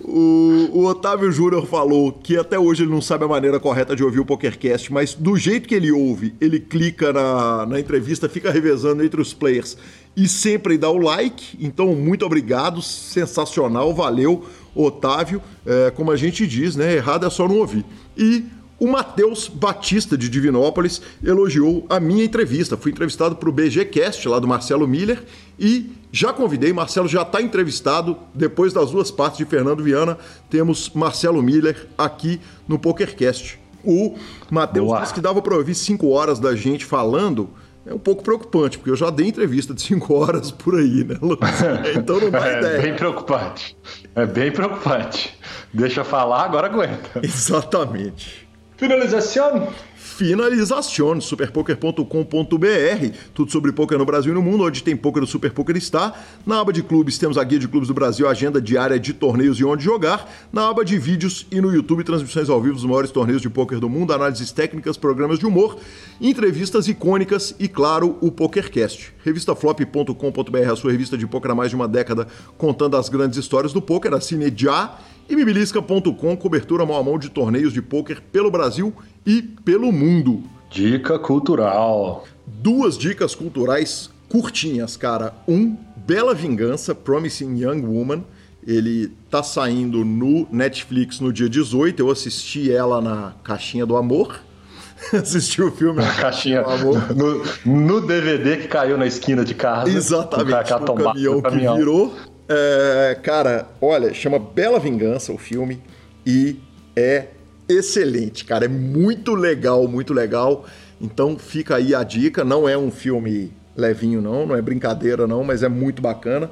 O, o, Otávio Júnior falou que até hoje ele não sabe a maneira correta de ouvir o PokerCast, mas do jeito que ele ouve, ele clica na, na entrevista, fica revezando entre os players e sempre dá o like. Então, muito obrigado, sensacional, valeu, Otávio. É, como a gente diz, né? Errado é só não ouvir. E o Matheus Batista, de Divinópolis, elogiou a minha entrevista. Fui entrevistado para o BGCast, lá do Marcelo Miller, e já convidei, Marcelo já está entrevistado. Depois das duas partes de Fernando Viana, temos Marcelo Miller aqui no PokerCast. O Matheus disse que dava para ouvir cinco horas da gente falando. É um pouco preocupante, porque eu já dei entrevista de cinco horas por aí, né, Então não dá é ideia. É bem preocupante. É bem preocupante. Deixa falar, agora aguenta. Exatamente. Finalização? Finalização, superpoker.com.br, tudo sobre poker no Brasil e no mundo, onde tem poker do Super Poker está. Na aba de clubes temos a guia de clubes do Brasil, agenda diária de torneios e onde jogar. Na aba de vídeos e no YouTube, transmissões ao vivo dos maiores torneios de poker do mundo, análises técnicas, programas de humor, entrevistas icônicas e, claro, o PokerCast. Revistaflop.com.br, a sua revista de poker há mais de uma década, contando as grandes histórias do poker. Assine já e bibilisca.com, cobertura mão a mão de torneios de pôquer pelo Brasil e pelo mundo. Dica cultural. Duas dicas culturais curtinhas, cara. Um, Bela Vingança, Promising Young Woman. Ele tá saindo no Netflix no dia 18. Eu assisti ela na Caixinha do Amor. assisti o filme na Caixinha do Amor. No, no, DVD que caiu na esquina de casa. Exatamente, no, no caminhão, caminhão que virou. É, cara, olha, chama Bela Vingança o filme e é excelente, cara. É muito legal, muito legal. Então fica aí a dica. Não é um filme levinho, não, não é brincadeira, não, mas é muito bacana.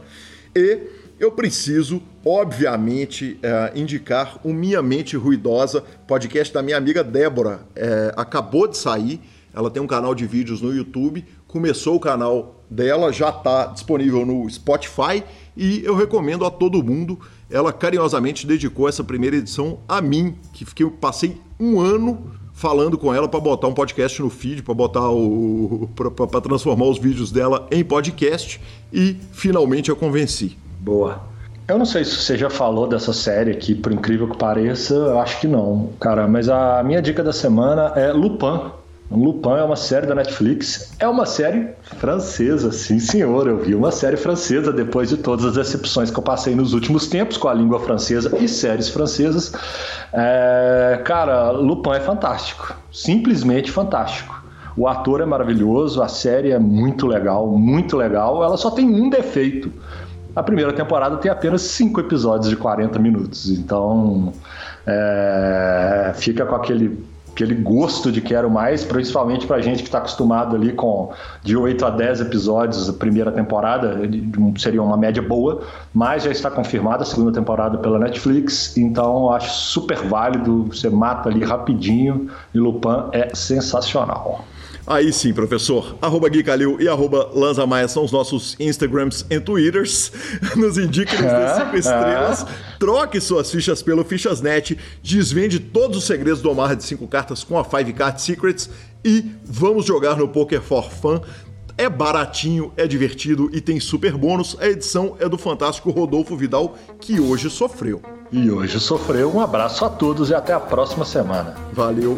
E eu preciso, obviamente, é, indicar o Minha Mente Ruidosa, podcast da minha amiga Débora. É, acabou de sair. Ela tem um canal de vídeos no YouTube. Começou o canal dela, já está disponível no Spotify e eu recomendo a todo mundo. Ela carinhosamente dedicou essa primeira edição a mim, que fiquei, passei um ano falando com ela para botar um podcast no feed, para botar o para transformar os vídeos dela em podcast e finalmente eu convenci. Boa. Eu não sei se você já falou dessa série aqui, por incrível que pareça, eu acho que não, cara, mas a minha dica da semana é Lupin. Lupin é uma série da Netflix. É uma série francesa, sim senhor. Eu vi uma série francesa depois de todas as decepções que eu passei nos últimos tempos com a língua francesa e séries francesas. É... Cara, Lupin é fantástico. Simplesmente fantástico. O ator é maravilhoso, a série é muito legal, muito legal. Ela só tem um defeito. A primeira temporada tem apenas cinco episódios de 40 minutos. Então, é... fica com aquele aquele gosto de quero mais, principalmente pra gente que está acostumado ali com de 8 a 10 episódios a primeira temporada, seria uma média boa, mas já está confirmada a segunda temporada pela Netflix, então acho super válido, você mata ali rapidinho e Lupin é sensacional. Aí sim, professor. Arroba Gui Calil e arroba Lanza Maia são os nossos Instagrams e Twitters. Nos indique nos dê 5 estrelas. Troque suas fichas pelo Fichasnet. Desvende todos os segredos do Omar de 5 cartas com a 5 Card Secrets. E vamos jogar no Poker for Fun. É baratinho, é divertido e tem super bônus. A edição é do fantástico Rodolfo Vidal, que hoje sofreu. E hoje sofreu. Um abraço a todos e até a próxima semana. Valeu.